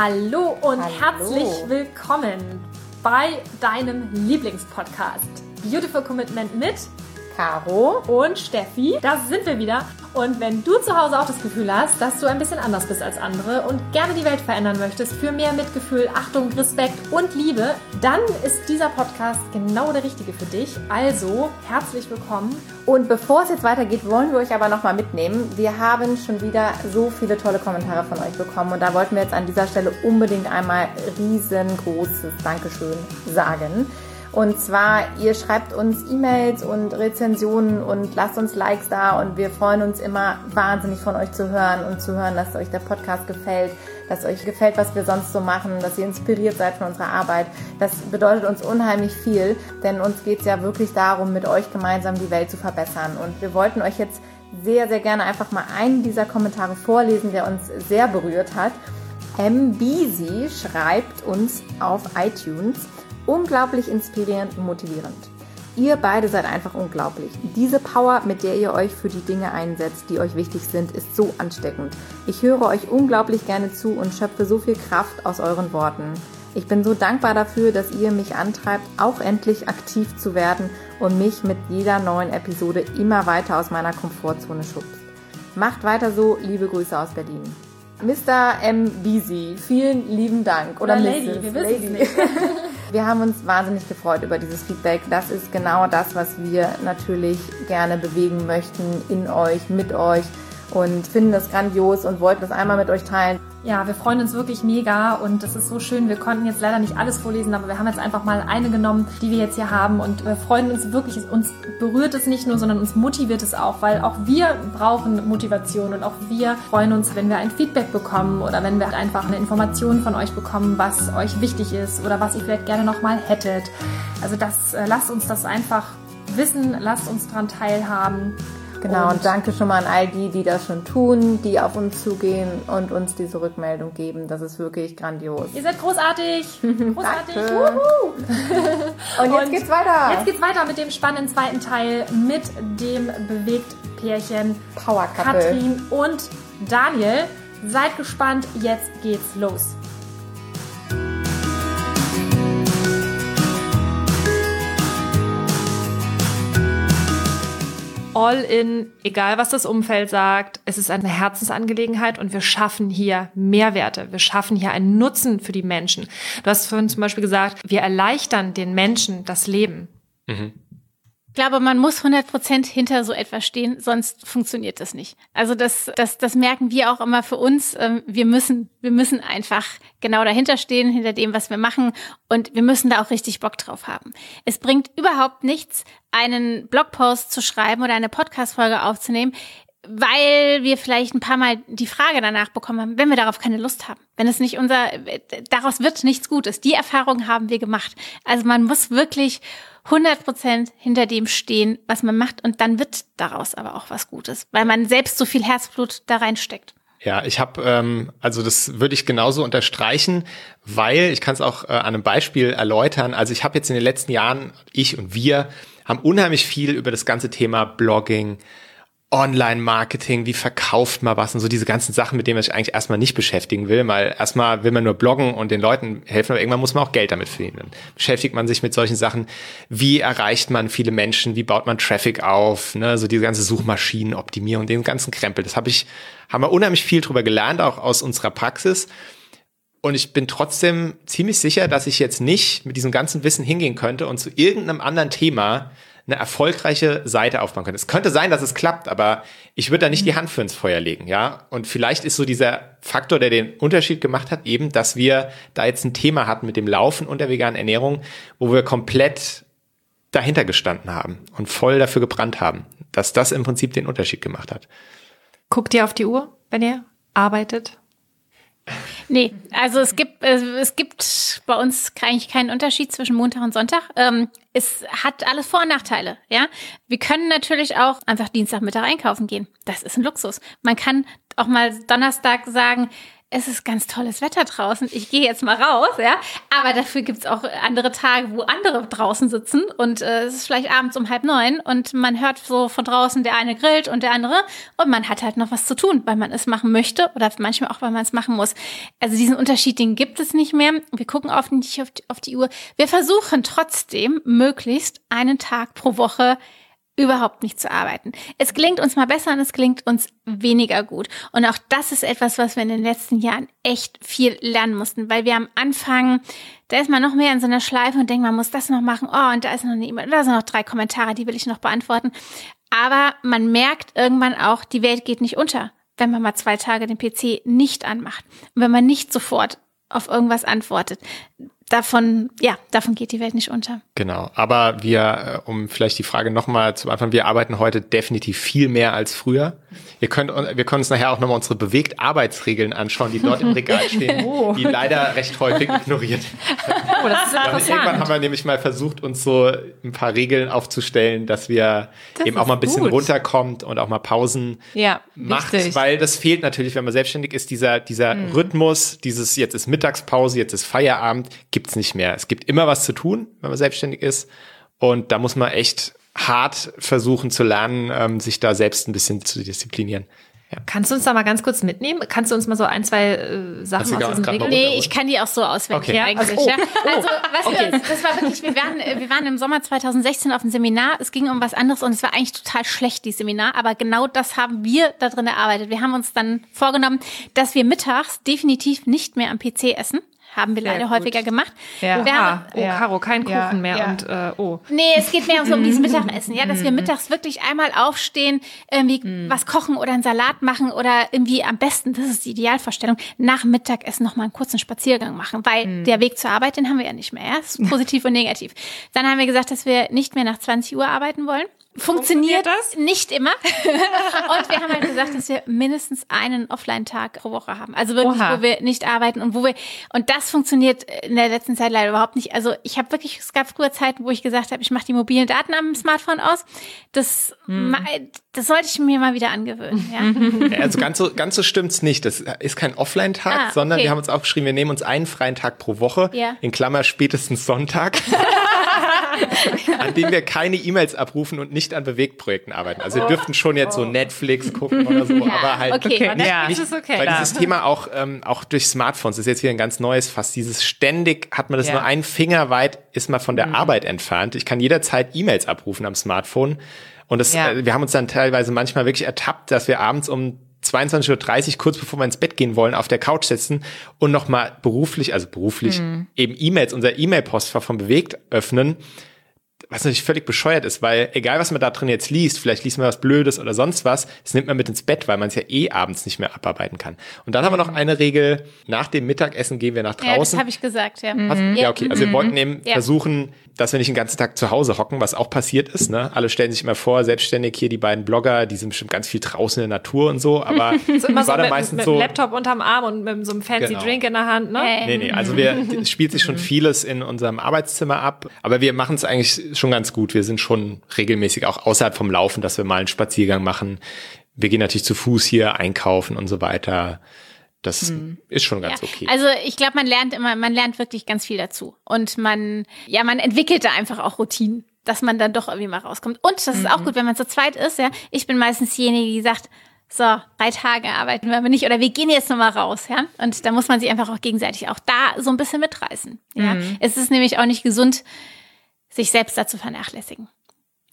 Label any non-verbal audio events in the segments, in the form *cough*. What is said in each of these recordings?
Hallo und Hallo. herzlich willkommen bei deinem Lieblingspodcast. Beautiful Commitment mit Caro. und Steffi. Da sind wir wieder. Und wenn du zu Hause auch das Gefühl hast, dass du ein bisschen anders bist als andere und gerne die Welt verändern möchtest für mehr Mitgefühl, Achtung, Respekt und Liebe, dann ist dieser Podcast genau der richtige für dich. Also herzlich willkommen. Und bevor es jetzt weitergeht, wollen wir euch aber nochmal mitnehmen. Wir haben schon wieder so viele tolle Kommentare von euch bekommen und da wollten wir jetzt an dieser Stelle unbedingt einmal riesengroßes Dankeschön sagen. Und zwar, ihr schreibt uns E-Mails und Rezensionen und lasst uns Likes da und wir freuen uns immer wahnsinnig von euch zu hören und zu hören, dass euch der Podcast gefällt, dass euch gefällt, was wir sonst so machen, dass ihr inspiriert seid von unserer Arbeit. Das bedeutet uns unheimlich viel, denn uns geht es ja wirklich darum, mit euch gemeinsam die Welt zu verbessern. Und wir wollten euch jetzt sehr, sehr gerne einfach mal einen dieser Kommentare vorlesen, der uns sehr berührt hat. MBZ schreibt uns auf iTunes, unglaublich inspirierend und motivierend. Ihr beide seid einfach unglaublich. Diese Power, mit der ihr euch für die Dinge einsetzt, die euch wichtig sind, ist so ansteckend. Ich höre euch unglaublich gerne zu und schöpfe so viel Kraft aus euren Worten. Ich bin so dankbar dafür, dass ihr mich antreibt, auch endlich aktiv zu werden und mich mit jeder neuen Episode immer weiter aus meiner Komfortzone schubst. Macht weiter so, liebe Grüße aus Berlin. Mr. M. Beasy, vielen lieben Dank. Oder, Oder Lady, wir wissen Lady. nicht. *laughs* *laughs* Wir haben uns wahnsinnig gefreut über dieses Feedback. Das ist genau das, was wir natürlich gerne bewegen möchten in euch, mit euch und finden das grandios und wollten das einmal mit euch teilen. Ja, wir freuen uns wirklich mega und es ist so schön. Wir konnten jetzt leider nicht alles vorlesen, aber wir haben jetzt einfach mal eine genommen, die wir jetzt hier haben und wir freuen uns wirklich. Uns berührt es nicht nur, sondern uns motiviert es auch, weil auch wir brauchen Motivation und auch wir freuen uns, wenn wir ein Feedback bekommen oder wenn wir einfach eine Information von euch bekommen, was euch wichtig ist oder was ihr vielleicht gerne nochmal hättet. Also das, äh, lasst uns das einfach wissen, lasst uns daran teilhaben. Genau, und, Und- danke schon mal an all die, die das schon tun, die auf uns zugehen und uns diese Rückmeldung geben. Das ist wirklich grandios. Ihr seid großartig. *laughs* Großartig. *laughs* Und jetzt Und geht's weiter. Jetzt geht's weiter mit dem spannenden zweiten Teil mit dem Bewegt-Pärchen Power Couple. Katrin und Daniel. Seid gespannt, jetzt geht's los. All in, egal was das Umfeld sagt, es ist eine Herzensangelegenheit und wir schaffen hier Mehrwerte. Wir schaffen hier einen Nutzen für die Menschen. Du hast vorhin zum Beispiel gesagt, wir erleichtern den Menschen das Leben. Ich glaube, man muss 100 Prozent hinter so etwas stehen, sonst funktioniert das nicht. Also das, das, das merken wir auch immer für uns. Ähm, Wir müssen, wir müssen einfach genau dahinter stehen, hinter dem, was wir machen. Und wir müssen da auch richtig Bock drauf haben. Es bringt überhaupt nichts, einen Blogpost zu schreiben oder eine Podcast-Folge aufzunehmen, weil wir vielleicht ein paar Mal die Frage danach bekommen haben, wenn wir darauf keine Lust haben. Wenn es nicht unser, daraus wird nichts Gutes. Die Erfahrung haben wir gemacht. Also man muss wirklich 100 Prozent hinter dem stehen, was man macht und dann wird daraus aber auch was Gutes, weil man selbst so viel Herzblut da reinsteckt. Ja, ich habe, ähm, also das würde ich genauso unterstreichen, weil ich kann es auch äh, an einem Beispiel erläutern. Also ich habe jetzt in den letzten Jahren, ich und wir haben unheimlich viel über das ganze Thema Blogging, Online-Marketing, wie verkauft man was und so diese ganzen Sachen, mit denen man sich eigentlich erstmal nicht beschäftigen will, weil erstmal will man nur bloggen und den Leuten helfen, aber irgendwann muss man auch Geld damit verdienen. Beschäftigt man sich mit solchen Sachen, wie erreicht man viele Menschen, wie baut man Traffic auf, ne, so diese ganze Suchmaschinenoptimierung, den ganzen Krempel. Das habe ich, haben wir unheimlich viel drüber gelernt, auch aus unserer Praxis. Und ich bin trotzdem ziemlich sicher, dass ich jetzt nicht mit diesem ganzen Wissen hingehen könnte und zu irgendeinem anderen Thema eine erfolgreiche Seite aufbauen könnte. Es könnte sein, dass es klappt, aber ich würde da nicht die Hand für ins Feuer legen, ja. Und vielleicht ist so dieser Faktor, der den Unterschied gemacht hat, eben, dass wir da jetzt ein Thema hatten mit dem Laufen und der veganen Ernährung, wo wir komplett dahinter gestanden haben und voll dafür gebrannt haben, dass das im Prinzip den Unterschied gemacht hat. Guckt ihr auf die Uhr, wenn ihr arbeitet? Nee, also es gibt, äh, es gibt bei uns eigentlich keinen Unterschied zwischen Montag und Sonntag. Ähm, es hat alles Vor- und Nachteile, ja. Wir können natürlich auch einfach Dienstagmittag einkaufen gehen. Das ist ein Luxus. Man kann auch mal Donnerstag sagen, es ist ganz tolles Wetter draußen, ich gehe jetzt mal raus, ja. Aber dafür gibt's auch andere Tage, wo andere draußen sitzen und äh, es ist vielleicht abends um halb neun und man hört so von draußen, der eine grillt und der andere und man hat halt noch was zu tun, weil man es machen möchte oder manchmal auch, weil man es machen muss. Also diesen Unterschied, den gibt es nicht mehr. Wir gucken oft nicht auf die, auf die Uhr. Wir versuchen trotzdem, möglichst einen Tag pro Woche überhaupt nicht zu arbeiten. Es gelingt uns mal besser und es gelingt uns weniger gut. Und auch das ist etwas, was wir in den letzten Jahren echt viel lernen mussten, weil wir am Anfang, da ist man noch mehr in so einer Schleife und denkt, man muss das noch machen. Oh, und da ist noch eine E-Mail, da sind noch drei Kommentare, die will ich noch beantworten. Aber man merkt irgendwann auch, die Welt geht nicht unter, wenn man mal zwei Tage den PC nicht anmacht und wenn man nicht sofort auf irgendwas antwortet davon, ja, davon geht die Welt nicht unter. Genau. Aber wir, äh, um vielleicht die Frage nochmal zu beantworten, wir arbeiten heute definitiv viel mehr als früher. Ihr könnt, wir können uns nachher auch nochmal unsere bewegt Arbeitsregeln anschauen, die dort im Regal *laughs* stehen, oh. die leider recht häufig ignoriert. Oh, das ist interessant. Irgendwann haben wir nämlich mal versucht, uns so ein paar Regeln aufzustellen, dass wir das eben auch mal ein bisschen gut. runterkommt und auch mal Pausen ja, macht, richtig. weil das fehlt natürlich, wenn man selbstständig ist, dieser, dieser mhm. Rhythmus, dieses jetzt ist Mittagspause, jetzt ist Feierabend, gibt's nicht mehr. Es gibt immer was zu tun, wenn man selbstständig ist. Und da muss man echt hart versuchen zu lernen, ähm, sich da selbst ein bisschen zu disziplinieren. Ja. Kannst du uns da mal ganz kurz mitnehmen? Kannst du uns mal so ein, zwei äh, Sachen aus diesem Regeln? Nee, ich kann die auch so auswendig okay. eigentlich. Also, oh, also was okay. wir, das war wirklich, wir waren, äh, wir waren im Sommer 2016 auf einem Seminar. Es ging um was anderes und es war eigentlich total schlecht, die Seminar. Aber genau das haben wir da drin erarbeitet. Wir haben uns dann vorgenommen, dass wir mittags definitiv nicht mehr am PC essen haben wir Sehr leider gut. häufiger gemacht. Ja. Wir haben, oh, ja. Caro, kein Kuchen ja, mehr und äh, oh. Nee, es geht mehr um, so um dieses Mittagessen, ja, dass wir *laughs* mhm. mittags wirklich einmal aufstehen, irgendwie mm. was kochen oder einen Salat machen oder irgendwie am besten, das ist die Idealvorstellung, nach Mittagessen noch mal einen kurzen Spaziergang machen, weil mm. der Weg zur Arbeit, den haben wir ja nicht mehr, ja? Das ist positiv und negativ. Dann haben wir gesagt, dass wir nicht mehr nach 20 Uhr arbeiten wollen. Funktioniert, das? Nicht immer. *laughs* und wir haben halt gesagt, dass wir mindestens einen Offline-Tag pro Woche haben. Also wirklich, Oha. wo wir nicht arbeiten und wo wir, und das funktioniert in der letzten Zeit leider überhaupt nicht. Also ich habe wirklich, es gab früher Zeiten, wo ich gesagt habe, ich mache die mobilen Daten am Smartphone aus. Das, hm. das sollte ich mir mal wieder angewöhnen. *laughs* Ja. Also ganz so, ganz so stimmt's nicht. Das ist kein Offline-Tag, ah, sondern wir haben uns aufgeschrieben, wir nehmen uns einen freien Tag pro Woche, ja. in Klammer spätestens Sonntag. *laughs* *laughs* an dem wir keine E-Mails abrufen und nicht an Bewegtprojekten arbeiten. Also wir oh. dürften schon jetzt so oh. Netflix gucken oder so, aber halt okay. nicht, ja. nicht okay. weil dieses Thema auch ähm, auch durch Smartphones ist jetzt wieder ein ganz neues Fast dieses ständig hat man das ja. nur einen Finger weit ist man von der mhm. Arbeit entfernt. Ich kann jederzeit E-Mails abrufen am Smartphone und das, ja. äh, wir haben uns dann teilweise manchmal wirklich ertappt, dass wir abends um 22.30 Uhr, kurz bevor wir ins Bett gehen wollen, auf der Couch sitzen und nochmal beruflich, also beruflich, mhm. eben E-Mails, unser E-Mail-Postfach von Bewegt öffnen was natürlich völlig bescheuert ist, weil egal was man da drin jetzt liest, vielleicht liest man was Blödes oder sonst was, es nimmt man mit ins Bett, weil man es ja eh abends nicht mehr abarbeiten kann. Und dann haben wir noch eine Regel, nach dem Mittagessen gehen wir nach draußen. Ja, das habe ich gesagt, ja. Mhm. Ja, okay. Also wir wollten eben ja. versuchen, dass wir nicht den ganzen Tag zu Hause hocken, was auch passiert ist. Ne? Alle stellen sich immer vor, selbstständig hier die beiden Blogger, die sind bestimmt ganz viel draußen in der Natur und so, aber *laughs* so immer so war mit, meistens mit so einem Laptop unterm Arm und mit so einem fancy genau. Drink in der Hand. Ne? Nee, nee, also wir, es spielt sich schon vieles in unserem Arbeitszimmer ab, aber wir machen es eigentlich schon ganz gut. Wir sind schon regelmäßig auch außerhalb vom Laufen, dass wir mal einen Spaziergang machen. Wir gehen natürlich zu Fuß hier einkaufen und so weiter. Das hm. ist schon ganz ja. okay. Also ich glaube, man lernt immer, man lernt wirklich ganz viel dazu. Und man, ja, man entwickelt da einfach auch Routinen, dass man dann doch irgendwie mal rauskommt. Und das mhm. ist auch mhm. gut, wenn man zu zweit ist, ja. Ich bin meistens diejenige, die sagt, so, drei Tage arbeiten wir aber nicht oder wir gehen jetzt nochmal raus, ja. Und da muss man sich einfach auch gegenseitig auch da so ein bisschen mitreißen. Ja. Mhm. Es ist nämlich auch nicht gesund, sich selbst dazu vernachlässigen.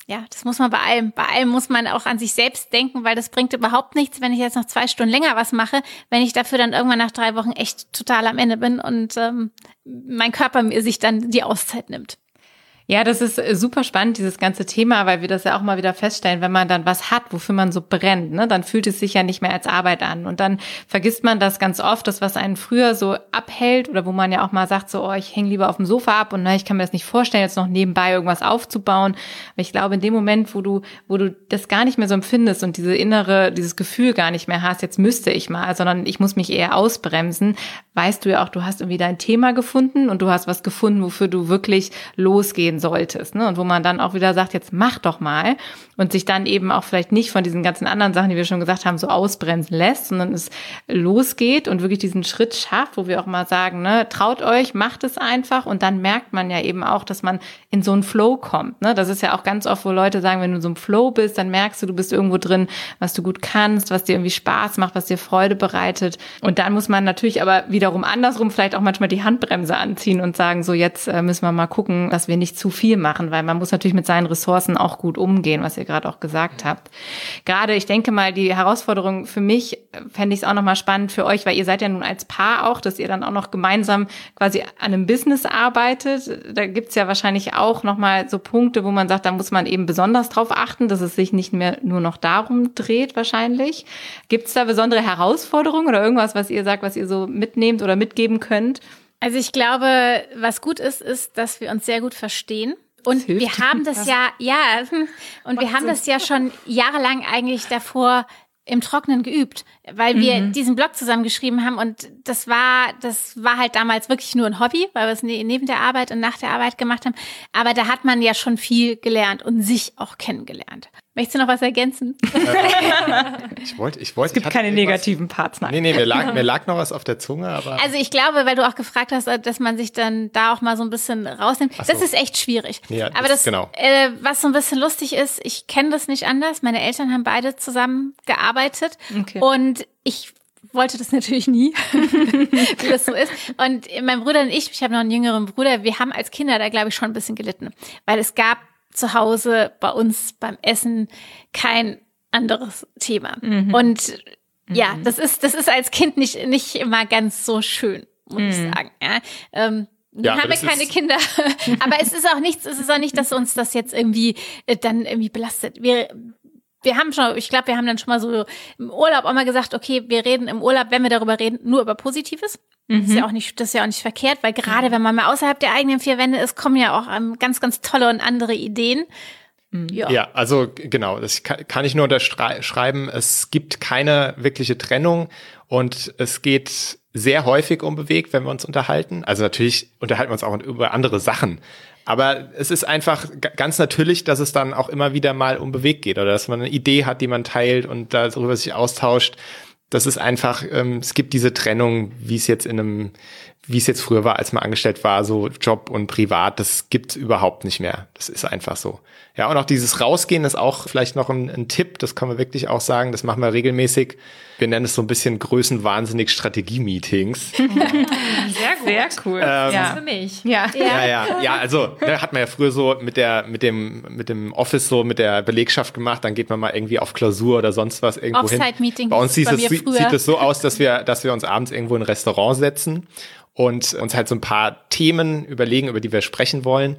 Ja, das muss man bei allem. Bei allem muss man auch an sich selbst denken, weil das bringt überhaupt nichts, wenn ich jetzt noch zwei Stunden länger was mache, wenn ich dafür dann irgendwann nach drei Wochen echt total am Ende bin und ähm, mein Körper mir sich dann die Auszeit nimmt. Ja, das ist äh, super spannend, dieses ganze Thema, weil wir das ja auch mal wieder feststellen, wenn man dann was hat, wofür man so brennt, ne, dann fühlt es sich ja nicht mehr als Arbeit an. Und dann vergisst man das ganz oft, das, was einen früher so abhält oder wo man ja auch mal sagt, so, oh, ich hänge lieber auf dem Sofa ab und na, ich kann mir das nicht vorstellen, jetzt noch nebenbei irgendwas aufzubauen. Aber ich glaube, in dem Moment, wo du, wo du das gar nicht mehr so empfindest und diese innere, dieses Gefühl gar nicht mehr hast, jetzt müsste ich mal, sondern ich muss mich eher ausbremsen, weißt du ja auch, du hast irgendwie dein Thema gefunden und du hast was gefunden, wofür du wirklich losgehen solltest. Ne? Und wo man dann auch wieder sagt, jetzt mach doch mal und sich dann eben auch vielleicht nicht von diesen ganzen anderen Sachen, die wir schon gesagt haben, so ausbremsen lässt, sondern es losgeht und wirklich diesen Schritt schafft, wo wir auch mal sagen, ne, traut euch, macht es einfach und dann merkt man ja eben auch, dass man in so einen Flow kommt. Ne? Das ist ja auch ganz oft, wo Leute sagen, wenn du in so einem Flow bist, dann merkst du, du bist irgendwo drin, was du gut kannst, was dir irgendwie Spaß macht, was dir Freude bereitet. Und dann muss man natürlich aber wiederum andersrum vielleicht auch manchmal die Handbremse anziehen und sagen, so jetzt äh, müssen wir mal gucken, dass wir nicht zu viel machen, weil man muss natürlich mit seinen Ressourcen auch gut umgehen, was ihr gerade auch gesagt habt. Gerade, ich denke mal, die Herausforderung für mich äh, fände ich es auch nochmal spannend für euch, weil ihr seid ja nun als Paar auch, dass ihr dann auch noch gemeinsam quasi an einem Business arbeitet. Da gibt's ja wahrscheinlich auch nochmal so Punkte, wo man sagt, da muss man eben besonders drauf achten, dass es sich nicht mehr nur noch darum dreht wahrscheinlich. Gibt's da besondere Herausforderungen oder irgendwas, was ihr sagt, was ihr so mitnehmt oder mitgeben könnt? Also ich glaube, was gut ist, ist, dass wir uns sehr gut verstehen. Und wir haben das ja, ja, *laughs* und wir haben das ja schon jahrelang eigentlich davor im Trockenen geübt, weil wir mhm. diesen Blog zusammengeschrieben haben und das war, das war halt damals wirklich nur ein Hobby, weil wir es ne-, neben der Arbeit und nach der Arbeit gemacht haben. Aber da hat man ja schon viel gelernt und sich auch kennengelernt. Möchtest du noch was ergänzen? ich wollte, ich wollte. Es gibt keine negativen Parts. Nein. Nee, nee, mir lag, *laughs* mir lag noch was auf der Zunge, aber. Also ich glaube, weil du auch gefragt hast, dass man sich dann da auch mal so ein bisschen rausnimmt. So. Das ist echt schwierig. Ja, aber das, genau. Äh, was so ein bisschen lustig ist, ich kenne das nicht anders. Meine Eltern haben beide zusammen gearbeitet okay. und ich wollte das *laughs* natürlich nie, *laughs* wie das so ist. Und mein Bruder und ich, ich habe noch einen jüngeren Bruder, wir haben als Kinder da, glaube ich, schon ein bisschen gelitten. Weil es gab zu Hause bei uns beim Essen kein anderes Thema. Mhm. Und ja, mhm. das ist, das ist als Kind nicht, nicht immer ganz so schön, muss mhm. ich sagen. Ja, ähm, ja, haben wir keine Kinder. *laughs* *laughs* aber es ist auch nichts, es ist auch nicht, dass uns das jetzt irgendwie äh, dann irgendwie belastet. Wir, wir haben schon, ich glaube, wir haben dann schon mal so im Urlaub auch mal gesagt, okay, wir reden im Urlaub, wenn wir darüber reden, nur über Positives. Mhm. Das ist ja mhm. auch nicht, das ist ja auch nicht verkehrt, weil gerade wenn man mal außerhalb der eigenen vier Wände ist, kommen ja auch um, ähm, ganz, ganz tolle und andere Ideen. Mhm. Ja. ja, also genau, das kann ich nur unterschreiben. Es gibt keine wirkliche Trennung und es geht sehr häufig unbewegt, wenn wir uns unterhalten. Also natürlich unterhalten wir uns auch über andere Sachen. Aber es ist einfach ganz natürlich, dass es dann auch immer wieder mal unbewegt geht oder dass man eine Idee hat, die man teilt und darüber sich austauscht das ist einfach, ähm, es gibt diese Trennung, wie es jetzt in einem, wie es jetzt früher war, als man angestellt war, so Job und Privat, das gibt's überhaupt nicht mehr. Das ist einfach so. Ja, und auch dieses Rausgehen ist auch vielleicht noch ein, ein Tipp, das kann man wirklich auch sagen, das machen wir regelmäßig. Wir nennen es so ein bisschen größenwahnsinnig Strategie-Meetings. *laughs* Sehr cool. Ähm, ja. für mich. Ja. ja, ja, ja. also ne, hat man ja früher so mit der, mit dem, mit dem Office so mit der Belegschaft gemacht, dann geht man mal irgendwie auf Klausur oder sonst was irgendwo hin. Meeting bei uns sieht, bei es, sieht es so aus, dass wir, dass wir uns abends irgendwo in ein Restaurant setzen und uns halt so ein paar Themen überlegen, über die wir sprechen wollen.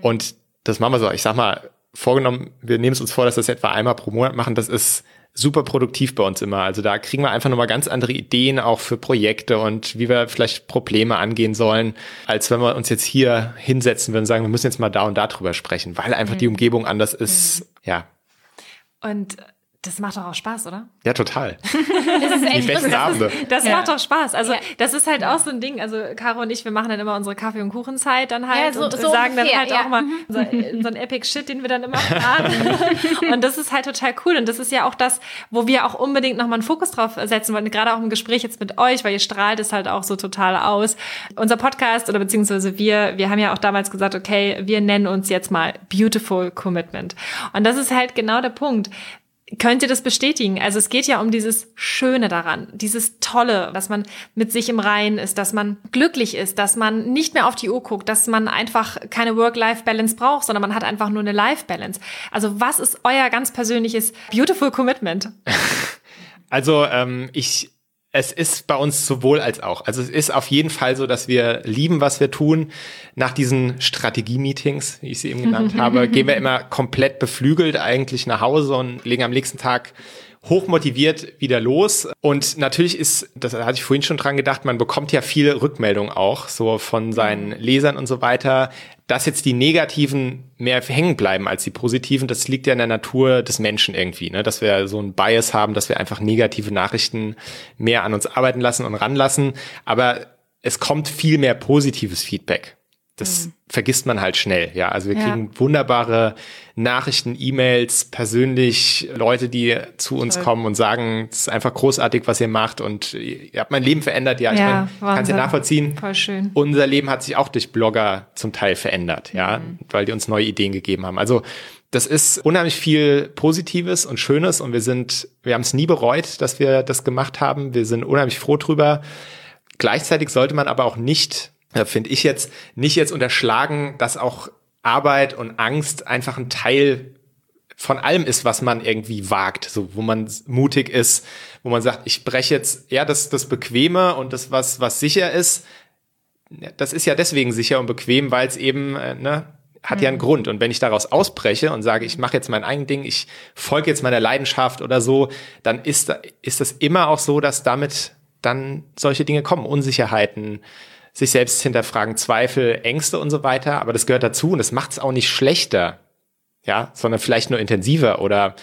Und das machen wir so, ich sag mal, vorgenommen, wir nehmen es uns vor, dass wir das etwa einmal pro Monat machen. Das ist super produktiv bei uns immer. Also da kriegen wir einfach nochmal ganz andere Ideen auch für Projekte und wie wir vielleicht Probleme angehen sollen, als wenn wir uns jetzt hier hinsetzen würden und sagen, wir müssen jetzt mal da und da drüber sprechen, weil einfach mhm. die Umgebung anders ist. Mhm. Ja. Und das macht doch auch Spaß, oder? Ja, total. *laughs* das ist echt Die besten Abende. Das, ja. macht doch Spaß. Also, ja. das ist halt auch so ein Ding. Also, Caro und ich, wir machen dann immer unsere Kaffee- und Kuchenzeit dann halt ja, so, und so sagen ungefähr, dann halt auch mal so, so ein Epic Shit, den wir dann immer planen. *laughs* und das ist halt total cool. Und das ist ja auch das, wo wir auch unbedingt nochmal einen Fokus drauf setzen wollen. Gerade auch im Gespräch jetzt mit euch, weil ihr strahlt es halt auch so total aus. Unser Podcast oder beziehungsweise wir, wir haben ja auch damals gesagt, okay, wir nennen uns jetzt mal Beautiful Commitment. Und das ist halt genau der Punkt Könnt ihr das bestätigen? Also es geht ja um dieses Schöne daran, dieses Tolle, dass man mit sich im Reinen ist, dass man glücklich ist, dass man nicht mehr auf die Uhr guckt, dass man einfach keine Work-Life-Balance braucht, sondern man hat einfach nur eine Life-Balance. Also was ist euer ganz persönliches Beautiful Commitment? *laughs* Also ähm, ich es ist bei uns sowohl als auch. Also es ist auf jeden Fall so, dass wir lieben, was wir tun. Nach diesen Strategie-Meetings, wie ich sie eben genannt *laughs* habe, gehen wir immer komplett beflügelt eigentlich nach Hause und legen am nächsten Tag hochmotiviert wieder los. Und natürlich ist, das hatte ich vorhin schon dran gedacht, man bekommt ja viel Rückmeldung auch, so von seinen mhm. Lesern und so weiter. Dass jetzt die negativen mehr hängen bleiben als die positiven, das liegt ja in der Natur des Menschen irgendwie, ne? dass wir so ein Bias haben, dass wir einfach negative Nachrichten mehr an uns arbeiten lassen und ranlassen. Aber es kommt viel mehr positives Feedback. Das mhm. vergisst man halt schnell, ja. Also wir kriegen ja. wunderbare Nachrichten, E-Mails, persönlich Leute, die zu uns Toll. kommen und sagen, es ist einfach großartig, was ihr macht und ihr habt mein Leben verändert. Ja, ich ja, meine, kannst ja nachvollziehen. Voll schön. Unser Leben hat sich auch durch Blogger zum Teil verändert, ja, mhm. weil die uns neue Ideen gegeben haben. Also das ist unheimlich viel Positives und Schönes und wir sind, wir haben es nie bereut, dass wir das gemacht haben. Wir sind unheimlich froh drüber. Gleichzeitig sollte man aber auch nicht finde ich jetzt, nicht jetzt unterschlagen, dass auch Arbeit und Angst einfach ein Teil von allem ist, was man irgendwie wagt, so wo man mutig ist, wo man sagt, ich breche jetzt ja das das Bequeme und das was was sicher ist, das ist ja deswegen sicher und bequem, weil es eben äh, ne, hat mhm. ja einen mhm. Grund und wenn ich daraus ausbreche und sage, ich mache jetzt mein eigenes Ding, ich folge jetzt meiner Leidenschaft oder so, dann ist ist das immer auch so, dass damit dann solche Dinge kommen, Unsicherheiten, sich selbst hinterfragen, Zweifel, Ängste und so weiter. Aber das gehört dazu und das macht es auch nicht schlechter, ja, sondern vielleicht nur intensiver oder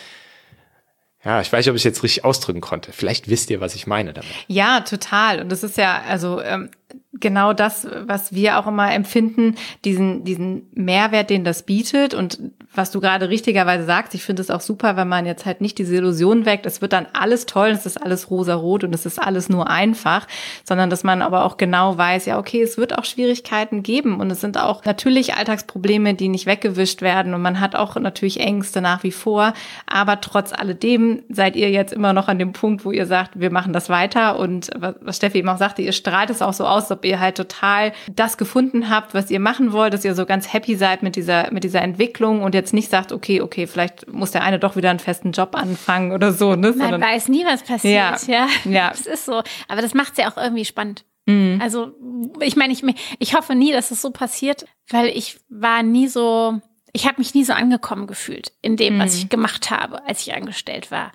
ja, ich weiß nicht, ob ich jetzt richtig ausdrücken konnte. Vielleicht wisst ihr, was ich meine damit. Ja, total. Und das ist ja, also ähm, genau das, was wir auch immer empfinden, diesen, diesen Mehrwert, den das bietet. Und was du gerade richtigerweise sagst, ich finde es auch super, wenn man jetzt halt nicht diese Illusion weckt, es wird dann alles toll, es ist alles rosa-rot und es ist alles nur einfach, sondern dass man aber auch genau weiß, ja, okay, es wird auch Schwierigkeiten geben. Und es sind auch natürlich Alltagsprobleme, die nicht weggewischt werden. Und man hat auch natürlich Ängste nach wie vor, aber trotz alledem seid ihr jetzt immer noch an dem Punkt, wo ihr sagt, wir machen das weiter. Und was Steffi eben auch sagte, ihr strahlt es auch so aus, ob ihr halt total das gefunden habt, was ihr machen wollt, dass ihr so ganz happy seid mit dieser, mit dieser Entwicklung und jetzt nicht sagt, okay, okay, vielleicht muss der eine doch wieder einen festen Job anfangen oder so. Ne? Man Sondern, weiß nie, was passiert. Ja, ja. ja. Das ist so. Aber das macht es ja auch irgendwie spannend. Mhm. Also, ich meine, ich, ich hoffe nie, dass es so passiert, weil ich war nie so, ich habe mich nie so angekommen gefühlt in dem, mhm. was ich gemacht habe, als ich angestellt war.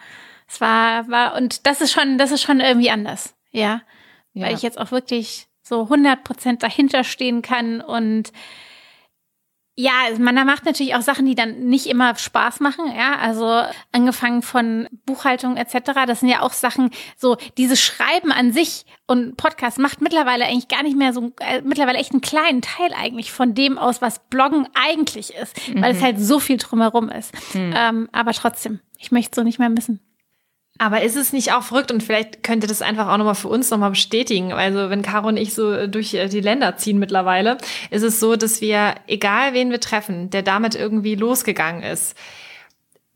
Es war, war, und das ist schon, das ist schon irgendwie anders. Ja. ja. Weil ich jetzt auch wirklich so 100 Prozent dahinter stehen kann und ja, man macht natürlich auch Sachen, die dann nicht immer Spaß machen, ja, also angefangen von Buchhaltung etc. Das sind ja auch Sachen, so dieses Schreiben an sich und Podcast macht mittlerweile eigentlich gar nicht mehr so, äh, mittlerweile echt einen kleinen Teil eigentlich von dem aus, was Bloggen eigentlich ist, mhm. weil es halt so viel drumherum ist. Mhm. Ähm, aber trotzdem, ich möchte es so nicht mehr missen. Aber ist es nicht auch verrückt und vielleicht könnte das einfach auch nochmal für uns nochmal bestätigen. Also wenn Caro und ich so durch äh, die Länder ziehen mittlerweile, ist es so, dass wir, egal wen wir treffen, der damit irgendwie losgegangen ist,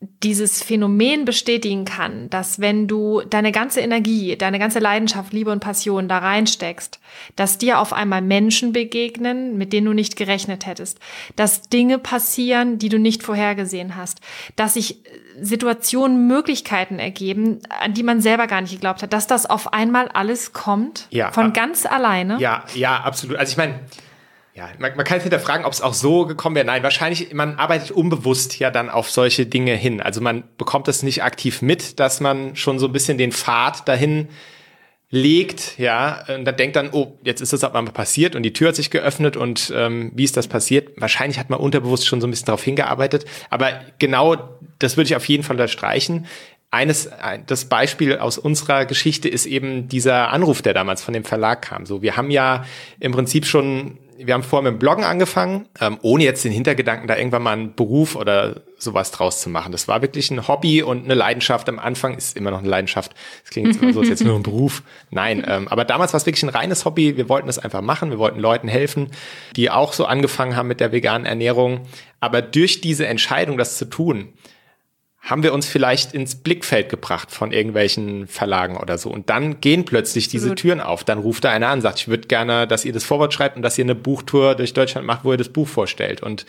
dieses Phänomen bestätigen kann, dass wenn du deine ganze Energie, deine ganze Leidenschaft, Liebe und Passion da reinsteckst, dass dir auf einmal Menschen begegnen, mit denen du nicht gerechnet hättest, dass Dinge passieren, die du nicht vorhergesehen hast, dass sich Situationen, Möglichkeiten ergeben, an die man selber gar nicht geglaubt hat, dass das auf einmal alles kommt, ja, von ganz alleine. Ja, ja, absolut. Also ich meine, ja, man, man kann jetzt hinterfragen, ob es auch so gekommen wäre. Nein, wahrscheinlich, man arbeitet unbewusst ja dann auf solche Dinge hin. Also man bekommt das nicht aktiv mit, dass man schon so ein bisschen den Pfad dahin legt, ja, und dann denkt dann, oh, jetzt ist das aber mal passiert und die Tür hat sich geöffnet und ähm, wie ist das passiert? Wahrscheinlich hat man unterbewusst schon so ein bisschen darauf hingearbeitet, aber genau das würde ich auf jeden Fall unterstreichen eines, das Beispiel aus unserer Geschichte ist eben dieser Anruf, der damals von dem Verlag kam. So, wir haben ja im Prinzip schon, wir haben vorher mit dem Bloggen angefangen, ähm, ohne jetzt den Hintergedanken, da irgendwann mal einen Beruf oder sowas draus zu machen. Das war wirklich ein Hobby und eine Leidenschaft. Am Anfang ist immer noch eine Leidenschaft. Das klingt so, als ist jetzt nur ein Beruf. Nein, *laughs* ähm, aber damals war es wirklich ein reines Hobby. Wir wollten das einfach machen. Wir wollten Leuten helfen, die auch so angefangen haben mit der veganen Ernährung. Aber durch diese Entscheidung, das zu tun, haben wir uns vielleicht ins Blickfeld gebracht von irgendwelchen Verlagen oder so. Und dann gehen plötzlich diese Türen auf. Dann ruft da einer an, sagt, ich würde gerne, dass ihr das Vorwort schreibt und dass ihr eine Buchtour durch Deutschland macht, wo ihr das Buch vorstellt. Und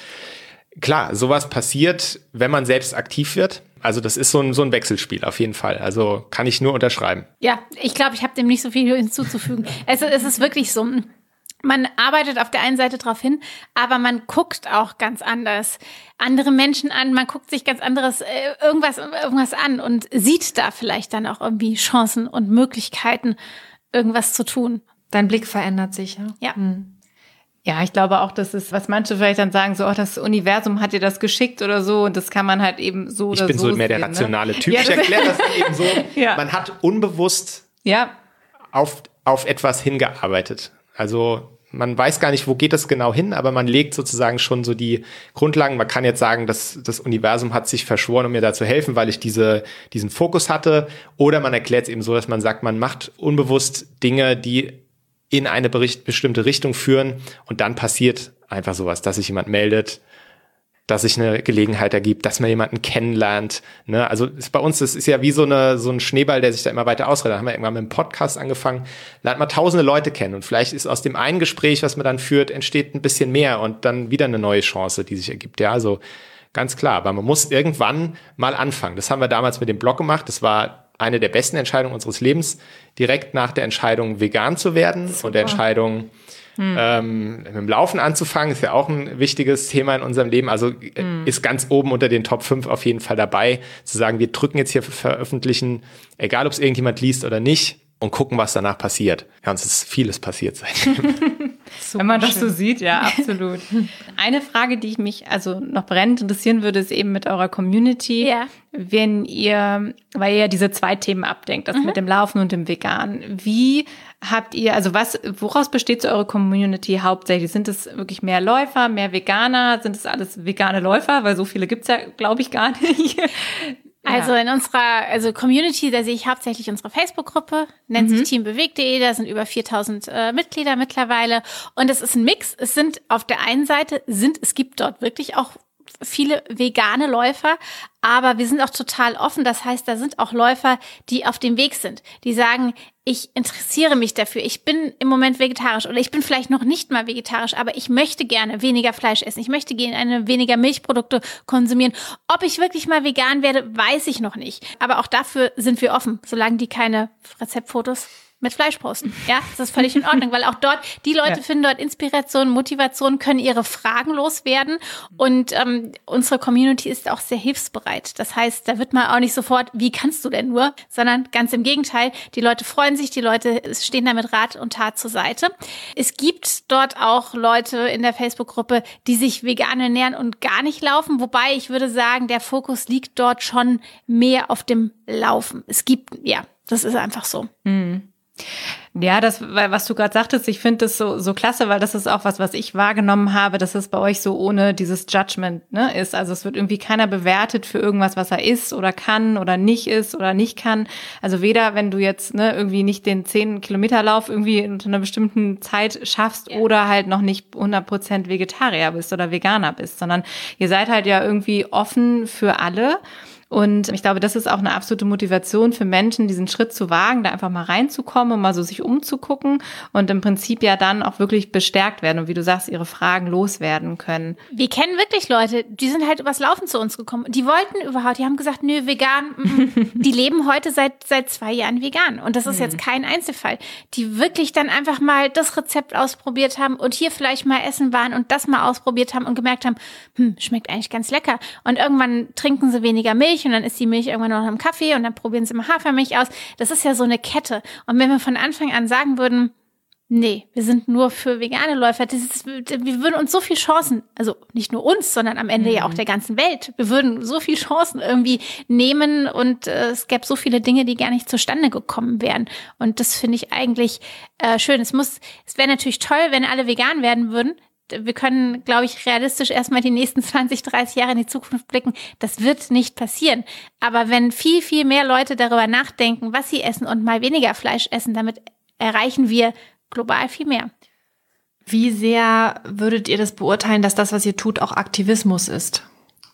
klar, sowas passiert, wenn man selbst aktiv wird. Also das ist so ein, so ein Wechselspiel auf jeden Fall. Also kann ich nur unterschreiben. Ja, ich glaube, ich habe dem nicht so viel hinzuzufügen. es, es ist wirklich so man arbeitet auf der einen Seite darauf hin, aber man guckt auch ganz anders andere Menschen an, man guckt sich ganz anderes äh, irgendwas irgendwas an und sieht da vielleicht dann auch irgendwie Chancen und Möglichkeiten irgendwas zu tun. Dein Blick verändert sich, ja. Ja. Hm. Ja, ich glaube auch, das ist, was manche vielleicht dann sagen, so, oh, das Universum hat dir das geschickt oder so, und das kann man halt eben so ich oder so. Ich bin so mehr der ne? rationale ne? Typ. Ja, ich erkläre das eben so. *laughs* ja. Man hat unbewusst ja. auf, auf etwas hingearbeitet. Also man weiß gar nicht, wo geht das genau hin, aber man legt sozusagen schon so die Grundlagen. Man kann jetzt sagen, dass das Universum hat sich verschworen, um mir da zu helfen, weil ich diese, diesen Fokus hatte. Oder man erklärt es eben so, dass man sagt, man macht unbewusst Dinge, die in eine bestimmte Richtung führen und dann passiert einfach sowas, dass sich jemand meldet, dass sich eine Gelegenheit ergibt, dass man jemanden kennenlernt. Ne? Also ist bei uns, das ist ja wie so, eine, so ein Schneeball, der sich da immer weiter ausredet. Da haben wir irgendwann mit dem Podcast angefangen, lernt man tausende Leute kennen und vielleicht ist aus dem einen Gespräch, was man dann führt, entsteht ein bisschen mehr und dann wieder eine neue Chance, die sich ergibt. Ja, also ganz klar, aber man muss irgendwann mal anfangen. Das haben wir damals mit dem Blog gemacht. Das war eine der besten Entscheidungen unseres Lebens, direkt nach der Entscheidung vegan zu werden Super. und der Entscheidung hm. Ähm, mit dem Laufen anzufangen, ist ja auch ein wichtiges Thema in unserem Leben. Also äh, hm. ist ganz oben unter den Top 5 auf jeden Fall dabei, zu sagen, wir drücken jetzt hier veröffentlichen, egal ob es irgendjemand liest oder nicht, und gucken, was danach passiert. Ja, uns ist vieles passiert seitdem. *laughs* Wenn man das so sieht, ja, absolut. *laughs* Eine Frage, die ich mich also noch brennend interessieren würde, ist eben mit eurer Community. Ja. Wenn ihr, weil ihr ja diese zwei Themen abdenkt, das mhm. mit dem Laufen und dem Vegan. Wie habt ihr, also was, woraus besteht so eure Community hauptsächlich? Sind es wirklich mehr Läufer, mehr Veganer? Sind es alles vegane Läufer? Weil so viele gibt's ja, glaube ich, gar nicht. *laughs* Also in unserer also Community, da sehe ich hauptsächlich unsere Facebook-Gruppe, nennt mhm. sich teambewegt.de, da sind über 4000 äh, Mitglieder mittlerweile und es ist ein Mix. Es sind auf der einen Seite sind es gibt dort wirklich auch viele vegane Läufer, aber wir sind auch total offen. Das heißt, da sind auch Läufer, die auf dem Weg sind, die sagen, ich interessiere mich dafür. Ich bin im Moment vegetarisch oder ich bin vielleicht noch nicht mal vegetarisch, aber ich möchte gerne weniger Fleisch essen. Ich möchte gerne weniger Milchprodukte konsumieren. Ob ich wirklich mal vegan werde, weiß ich noch nicht. Aber auch dafür sind wir offen, solange die keine Rezeptfotos mit Fleisch posten. Ja, das ist völlig in Ordnung, weil auch dort, die Leute ja. finden dort Inspiration, Motivation, können ihre Fragen loswerden und ähm, unsere Community ist auch sehr hilfsbereit. Das heißt, da wird man auch nicht sofort, wie kannst du denn nur, sondern ganz im Gegenteil, die Leute freuen sich, die Leute stehen da mit Rat und Tat zur Seite. Es gibt dort auch Leute in der Facebook-Gruppe, die sich vegan ernähren und gar nicht laufen, wobei ich würde sagen, der Fokus liegt dort schon mehr auf dem Laufen. Es gibt, ja, das ist einfach so. Mhm. Ja, das, was du gerade sagtest, ich finde das so, so klasse, weil das ist auch was, was ich wahrgenommen habe, dass es bei euch so ohne dieses Judgment ne, ist. Also es wird irgendwie keiner bewertet für irgendwas, was er ist oder kann oder nicht ist oder nicht kann. Also weder, wenn du jetzt ne, irgendwie nicht den 10 Kilometer Lauf irgendwie unter einer bestimmten Zeit schaffst ja. oder halt noch nicht 100% Vegetarier bist oder Veganer bist, sondern ihr seid halt ja irgendwie offen für alle. Und ich glaube, das ist auch eine absolute Motivation für Menschen, diesen Schritt zu wagen, da einfach mal reinzukommen und mal so sich umzugucken und im Prinzip ja dann auch wirklich bestärkt werden und wie du sagst, ihre Fragen loswerden können. Wir kennen wirklich Leute, die sind halt übers Laufen zu uns gekommen. Die wollten überhaupt, die haben gesagt, nö, vegan. Mm, mm. *laughs* die leben heute seit, seit zwei Jahren vegan. Und das ist jetzt mhm. kein Einzelfall. Die wirklich dann einfach mal das Rezept ausprobiert haben und hier vielleicht mal essen waren und das mal ausprobiert haben und gemerkt haben, hm, schmeckt eigentlich ganz lecker. Und irgendwann trinken sie weniger Milch Milch und dann ist die Milch irgendwann noch im Kaffee und dann probieren sie mal Hafermilch aus. Das ist ja so eine Kette. Und wenn wir von Anfang an sagen würden, Nee, wir sind nur für vegane Läufer. Das ist, wir würden uns so viel Chancen, also nicht nur uns, sondern am Ende mhm. ja auch mhm. der ganzen Welt. Wir würden so viel Chancen irgendwie nehmen und äh, es gäbe so viele Dinge, die gar nicht zustande gekommen wären. Und das finde ich eigentlich äh, schön. Es muss, es wäre natürlich toll, wenn alle vegan werden würden wir können, glaube ich, realistisch erstmal die nächsten *laughs* 20, 30 Jahre in die Zukunft blicken. Das wird nicht passieren. Aber wenn viel, viel mehr Leute darüber nachdenken, was sie essen und mal weniger Fleisch essen, damit erreichen wir global viel mehr. Wie sehr würdet ihr das beurteilen, dass das, was ihr tut, auch Aktivismus ist?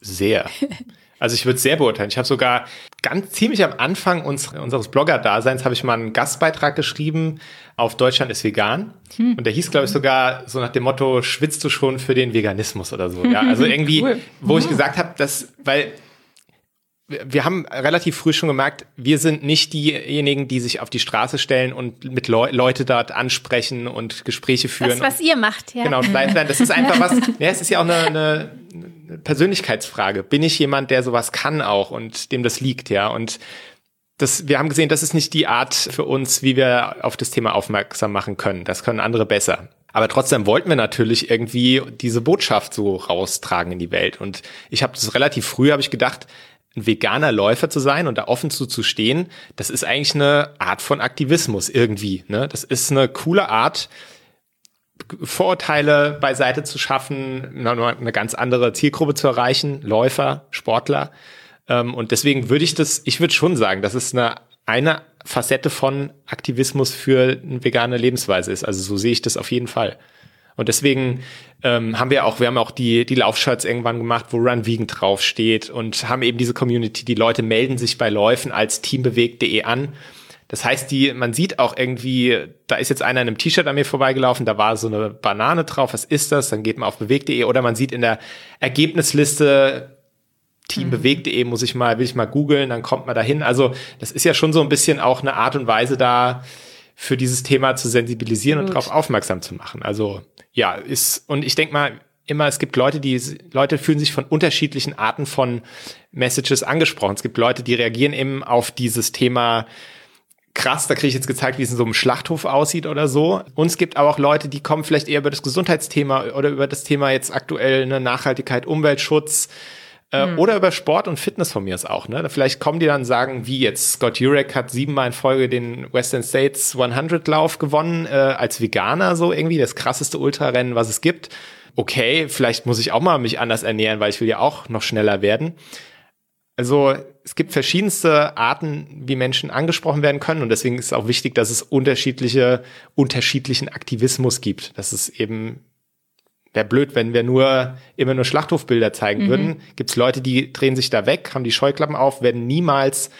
Sehr. *laughs* Also ich würde es sehr beurteilen. Ich habe sogar ganz ziemlich am Anfang uns, unseres Blogger-Daseins habe ich mal einen Gastbeitrag geschrieben auf Deutschland ist vegan. Hm. Und der hieß, glaube ich, sogar so nach dem Motto, schwitzt du schon für den Veganismus oder so. Ja, also *laughs* irgendwie, cool. wo ich gesagt habe, dass, weil wir haben relativ früh schon gemerkt, wir sind nicht diejenigen, die sich auf die Straße stellen und mit Le Leute dort ansprechen und Gespräche führen. Das, was ihr macht, ja. Genau, das ist einfach was, *laughs* ja, es ist ja auch eine, eine Persönlichkeitsfrage. Bin ich jemand, der sowas kann auch und dem das liegt, ja? Und das, wir haben gesehen, das ist nicht die Art für uns, wie wir auf das Thema aufmerksam machen können. Das können andere besser. Aber trotzdem wollten wir natürlich irgendwie diese Botschaft so raustragen in die Welt. Und ich habe das relativ früh, habe ich gedacht, ein veganer Läufer zu sein und da offen zu, zu stehen, das ist eigentlich eine Art von Aktivismus irgendwie. Ne? Das ist eine coole Art, Vorurteile beiseite zu schaffen, eine ganz andere Zielgruppe zu erreichen, Läufer, Sportler. Ähm, und deswegen würde ich das, ich würde schon sagen, dass es eine, eine Facette von Aktivismus für eine vegane Lebensweise ist. Also so sehe ich das auf jeden Fall. Und deswegen ähm, haben wir auch, wir haben auch die, die Laufshirts irgendwann gemacht, wo Run Vegan draufsteht und haben eben diese Community, die Leute melden sich bei Läufen als teambewegt.de an das heißt, die, man sieht auch irgendwie, da ist jetzt einer in einem T-Shirt an mir vorbeigelaufen, da war so eine Banane drauf, was ist das? Dann geht man auf bewegt.de oder man sieht in der Ergebnisliste teambewegt.de muss ich mal, will ich mal googeln, dann kommt man dahin. Also, das ist ja schon so ein bisschen auch eine Art und Weise da, für dieses Thema zu sensibilisieren Gut. und darauf aufmerksam zu machen. Also, ja, ist, und ich denke mal, immer, es gibt Leute, die, Leute fühlen sich von unterschiedlichen Arten von Messages angesprochen. Es gibt Leute, die reagieren eben auf dieses Thema, krass, da kriege ich jetzt gezeigt, wie es in so einem Schlachthof aussieht oder so. Und es gibt aber auch Leute, die kommen vielleicht eher über das Gesundheitsthema oder über das Thema jetzt aktuell eine Nachhaltigkeit, Umweltschutz äh, mhm. oder über Sport und Fitness von mir ist auch. Ne? Vielleicht kommen die dann und sagen, wie jetzt Scott Jurek hat siebenmal in Folge den Western States 100 Lauf gewonnen äh, als Veganer so irgendwie das krasseste Ultrarennen, was es gibt. Okay, vielleicht muss ich auch mal mich anders ernähren, weil ich will ja auch noch schneller werden. Also es gibt verschiedenste Arten, wie Menschen angesprochen werden können und deswegen ist es auch wichtig, dass es unterschiedliche, unterschiedlichen Aktivismus gibt. Dass es eben wäre blöd, wenn wir nur immer nur Schlachthofbilder zeigen mhm. würden. Gibt es Leute, die drehen sich da weg, haben die Scheuklappen auf, werden niemals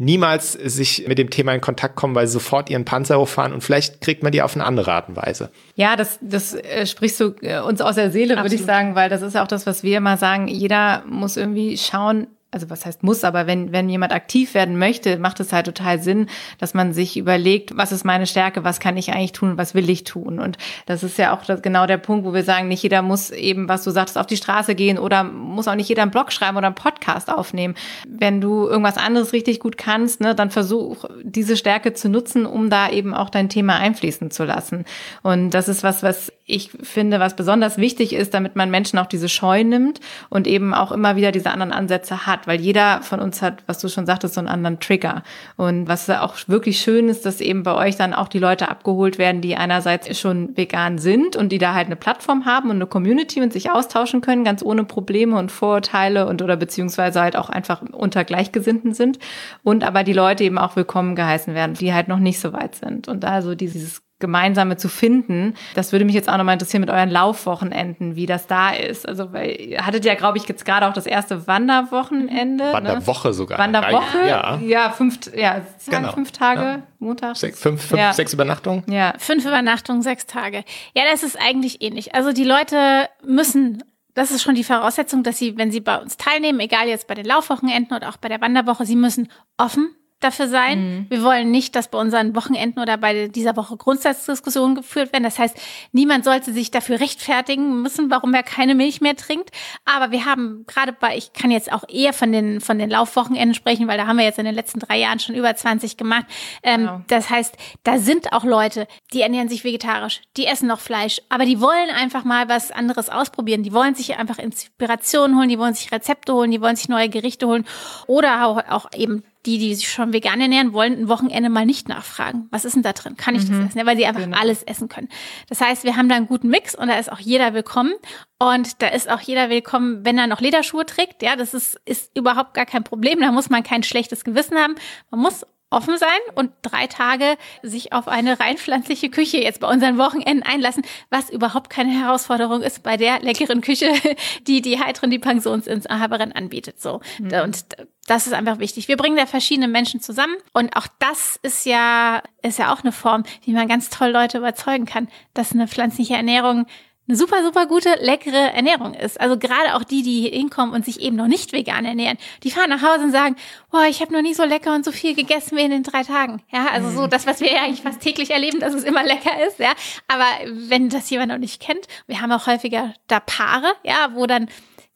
niemals sich mit dem Thema in Kontakt kommen, weil sie sofort ihren Panzer hochfahren und vielleicht kriegt man die auf eine andere Art und Weise. Ja, das, das äh, sprichst du äh, uns aus der Seele, würde ich sagen, weil das ist auch das, was wir immer sagen. Jeder muss irgendwie schauen, also was heißt muss, aber wenn, wenn jemand aktiv werden möchte, macht es halt total Sinn, dass man sich überlegt, was ist meine Stärke, was kann ich eigentlich tun, was will ich tun. Und das ist ja auch das, genau der Punkt, wo wir sagen, nicht jeder muss eben, was du sagst, auf die Straße gehen oder muss auch nicht jeder einen Blog schreiben oder einen Podcast aufnehmen. Wenn du irgendwas anderes richtig gut kannst, ne, dann versuch diese Stärke zu nutzen, um da eben auch dein Thema einfließen zu lassen. Und das ist was, was ich finde, was besonders wichtig ist, damit man Menschen auch diese Scheu nimmt und eben auch immer wieder diese anderen Ansätze hat, weil jeder von uns hat, was du schon sagtest, so einen anderen Trigger. Und was auch wirklich schön ist, dass eben bei euch dann auch die Leute abgeholt werden, die einerseits schon vegan sind und die da halt eine Plattform haben und eine Community und sich austauschen können, ganz ohne Probleme und Vorurteile und oder beziehungsweise halt auch einfach unter Gleichgesinnten sind. Und aber die Leute eben auch willkommen geheißen werden, die halt noch nicht so weit sind. Und also dieses Gemeinsame zu finden. Das würde mich jetzt auch nochmal interessieren mit euren Laufwochenenden, wie das da ist. Also, weil ihr hattet ja, glaube ich, jetzt gerade auch das erste Wanderwochenende. Ne? Wanderwoche ne? sogar. Wanderwoche? Ja. Ja, fünf, ja, genau. fünf Tage, ja. Montag. Sech, fünf, fünf ja. sechs Übernachtungen? Ja. Fünf Übernachtungen, sechs Tage. Ja, das ist eigentlich ähnlich. Also die Leute müssen das ist schon die Voraussetzung, dass sie, wenn sie bei uns teilnehmen, egal jetzt bei den Laufwochenenden oder auch bei der Wanderwoche, sie müssen offen dafür sein. Mhm. Wir wollen nicht, dass bei unseren Wochenenden oder bei dieser Woche Grundsatzdiskussionen geführt werden. Das heißt, niemand sollte sich dafür rechtfertigen müssen, warum er keine Milch mehr trinkt. Aber wir haben gerade bei, ich kann jetzt auch eher von den, von den Laufwochenenden sprechen, weil da haben wir jetzt in den letzten drei Jahren schon über 20 gemacht. Ähm, genau. Das heißt, da sind auch Leute, die ernähren sich vegetarisch, die essen noch Fleisch, aber die wollen einfach mal was anderes ausprobieren. Die wollen sich einfach Inspiration holen, die wollen sich Rezepte holen, die wollen sich neue Gerichte holen oder auch, auch eben die, die sich schon vegan ernähren, wollen ein Wochenende mal nicht nachfragen. Was ist denn da drin? Kann ich mhm. das essen? Ja, weil sie einfach genau. alles essen können. Das heißt, wir haben da einen guten Mix und da ist auch jeder willkommen. Und da ist auch jeder willkommen, wenn er noch Lederschuhe trägt. Ja, das ist, ist überhaupt gar kein Problem. Da muss man kein schlechtes Gewissen haben. Man muss offen sein und drei Tage sich auf eine rein pflanzliche Küche jetzt bei unseren Wochenenden einlassen, was überhaupt keine Herausforderung ist bei der leckeren Küche, *laughs* die die Heitren, die Pensionsinhaberin anbietet. So mhm. und das ist einfach wichtig. Wir bringen da verschiedene Menschen zusammen und auch das ist ja ist ja auch eine Form, wie man ganz toll Leute überzeugen kann, dass eine pflanzliche Ernährung eine super, super gute, leckere Ernährung ist. Also gerade auch die, die hinkommen und sich eben noch nicht vegan ernähren, die fahren nach Hause und sagen, boah, ich habe noch nie so lecker und so viel gegessen wie in den drei Tagen. Ja, also so mhm. das, was wir ja eigentlich fast täglich erleben, dass es immer lecker ist, ja. Aber wenn das jemand noch nicht kennt, wir haben auch häufiger da Paare, ja, wo dann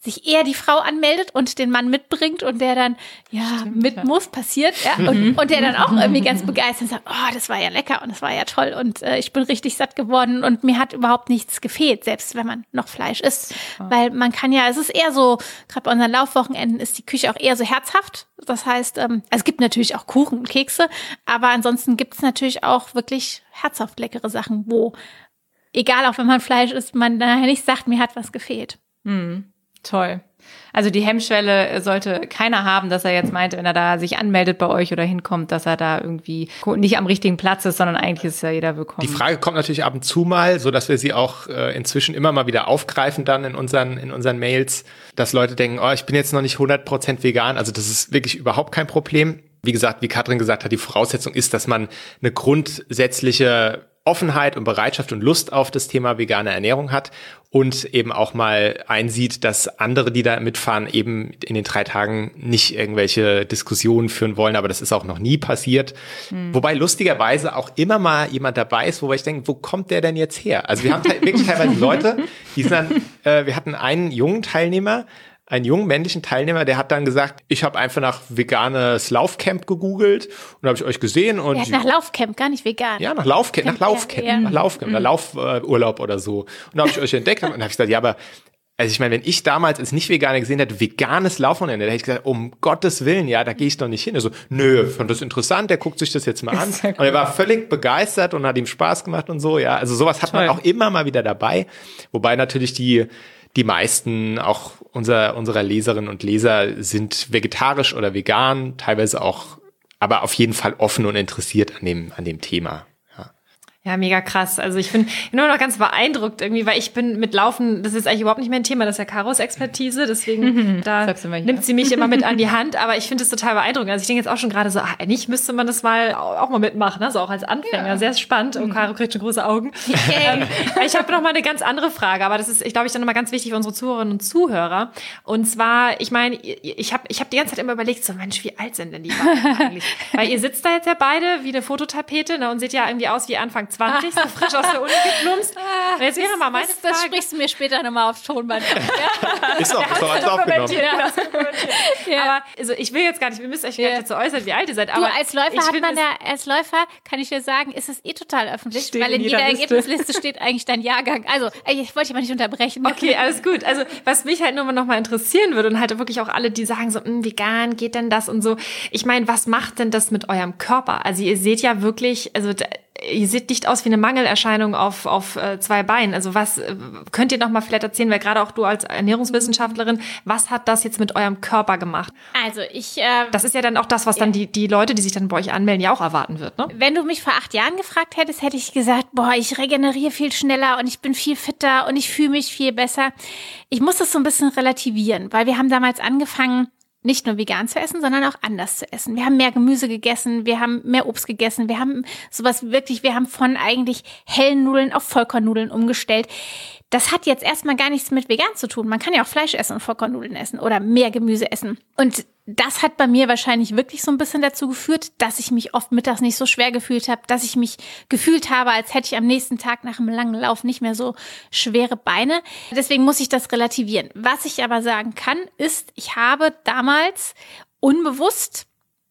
sich eher die Frau anmeldet und den Mann mitbringt und der dann ja Stimmt, mit ja. muss passiert ja und, mhm. und der dann auch irgendwie ganz begeistert sagt oh das war ja lecker und das war ja toll und äh, ich bin richtig satt geworden und mir hat überhaupt nichts gefehlt selbst wenn man noch Fleisch isst weil man kann ja es ist eher so gerade bei unseren Laufwochenenden ist die Küche auch eher so herzhaft das heißt ähm, es gibt natürlich auch Kuchen und Kekse aber ansonsten gibt es natürlich auch wirklich herzhaft leckere Sachen wo egal, auch wenn man Fleisch isst, man nachher nicht sagt, mir hat was gefehlt. Hm, toll. Also die Hemmschwelle sollte keiner haben, dass er jetzt meinte, wenn er da sich anmeldet bei euch oder hinkommt, dass er da irgendwie nicht am richtigen Platz ist, sondern eigentlich ist ja jeder willkommen. Die Frage kommt natürlich ab und zu mal, so dass wir sie auch äh, inzwischen immer mal wieder aufgreifen dann in unseren in unseren Mails, dass Leute denken, oh, ich bin jetzt noch nicht 100% vegan, also das ist wirklich überhaupt kein Problem. Wie gesagt, wie Katrin gesagt hat, die Voraussetzung ist, dass man eine grundsätzliche Offenheit und Bereitschaft und Lust auf das Thema vegane Ernährung hat und eben auch mal einsieht, dass andere, die da mitfahren, eben in den drei Tagen nicht irgendwelche Diskussionen führen wollen, aber das ist auch noch nie passiert. Mhm. Wobei lustigerweise auch immer mal jemand dabei ist, wobei ich denke, wo kommt der denn jetzt her? Also wir haben wirklich teilweise Leute, die sind dann, äh, wir hatten einen jungen Teilnehmer, einen jungen männlichen Teilnehmer, der hat dann gesagt, ich habe einfach nach veganes Laufcamp gegoogelt und habe ich euch gesehen und ja, nach Laufcamp, gar nicht vegan. Ja, nach Laufcamp, nach Laufcamp, ja. nach Laufcamp, mhm. nach Laufurlaub oder so. Und da habe ich euch entdeckt und habe ich gesagt, ja, aber also ich meine, wenn ich damals als Nicht-Veganer gesehen hätte, veganes Laufwochenende, da hätte ich gesagt, um Gottes Willen, ja, da gehe ich doch nicht hin. Also, nö, fand das interessant, der guckt sich das jetzt mal an. Und er war völlig begeistert und hat ihm Spaß gemacht und so, ja. Also sowas hat Toll. man auch immer mal wieder dabei. Wobei natürlich die, die meisten auch unser, unserer Leserinnen und Leser sind vegetarisch oder vegan, teilweise auch, aber auf jeden Fall offen und interessiert an dem, an dem Thema. Ja, mega krass. Also ich bin nur noch ganz beeindruckt irgendwie, weil ich bin mit Laufen, das ist eigentlich überhaupt nicht mein Thema, das ist ja Karos Expertise, deswegen mhm, da nimmt sie mich immer mit an die Hand, aber ich finde es total beeindruckend. Also ich denke jetzt auch schon gerade so, ach, eigentlich müsste man das mal auch mal mitmachen, also auch als Anfänger. Ja. Sehr spannend. Und oh, Caro kriegt schon große Augen. *laughs* ähm, ich habe noch mal eine ganz andere Frage, aber das ist, ich glaube, ich dann noch mal ganz wichtig für unsere Zuhörerinnen und Zuhörer. Und zwar, ich meine, ich habe ich hab die ganze Zeit immer überlegt, so Mensch, wie alt sind denn die beiden eigentlich? *laughs* Weil ihr sitzt da jetzt ja beide wie eine Fototapete ne, und seht ja irgendwie aus wie Anfang 20, so frisch aus der Uni geplumpst. Und jetzt wäre mal meine das, Frage. Das sprichst du mir später nochmal aufs Tonband. *laughs* Ja. ist doch, ist doch alles aufgenommen. Ja. ja. Aber also ich will jetzt gar nicht, wir müssen euch gar nicht dazu äußern, wie alt ihr seid. Aber du, als Läufer hat man ja, als Läufer kann ich dir sagen, ist es eh total öffentlich, weil in, in jeder, jeder Ergebnisliste steht eigentlich dein Jahrgang. Also, ich wollte dich mal nicht unterbrechen. Okay, alles gut. Also, was mich halt nur noch mal interessieren würde und halt wirklich auch alle, die sagen so, hm, vegan, geht denn das und so. Ich meine, was macht denn das mit eurem Körper? Also, ihr seht ja wirklich, also ihr seht nicht aus wie eine Mangelerscheinung auf, auf äh, zwei Beinen. Also was äh, könnt ihr noch mal vielleicht erzählen, weil gerade auch du als Ernährungswissenschaftlerin, was hat das jetzt mit eurem Körper gemacht? Also ich, äh, das ist ja dann auch das, was dann die die Leute, die sich dann bei euch anmelden, ja auch erwarten wird. Ne? Wenn du mich vor acht Jahren gefragt hättest, hätte ich gesagt, boah, ich regeneriere viel schneller und ich bin viel fitter und ich fühle mich viel besser. Ich muss das so ein bisschen relativieren, weil wir haben damals angefangen nicht nur vegan zu essen, sondern auch anders zu essen. Wir haben mehr Gemüse gegessen, wir haben mehr Obst gegessen, wir haben sowas wirklich, wir haben von eigentlich hellen Nudeln auf Vollkornnudeln umgestellt. Das hat jetzt erstmal gar nichts mit vegan zu tun. Man kann ja auch Fleisch essen und Vollkornnudeln essen oder mehr Gemüse essen. Und das hat bei mir wahrscheinlich wirklich so ein bisschen dazu geführt, dass ich mich oft mittags nicht so schwer gefühlt habe, dass ich mich gefühlt habe, als hätte ich am nächsten Tag nach einem langen Lauf nicht mehr so schwere Beine. Deswegen muss ich das relativieren. Was ich aber sagen kann, ist, ich habe damals unbewusst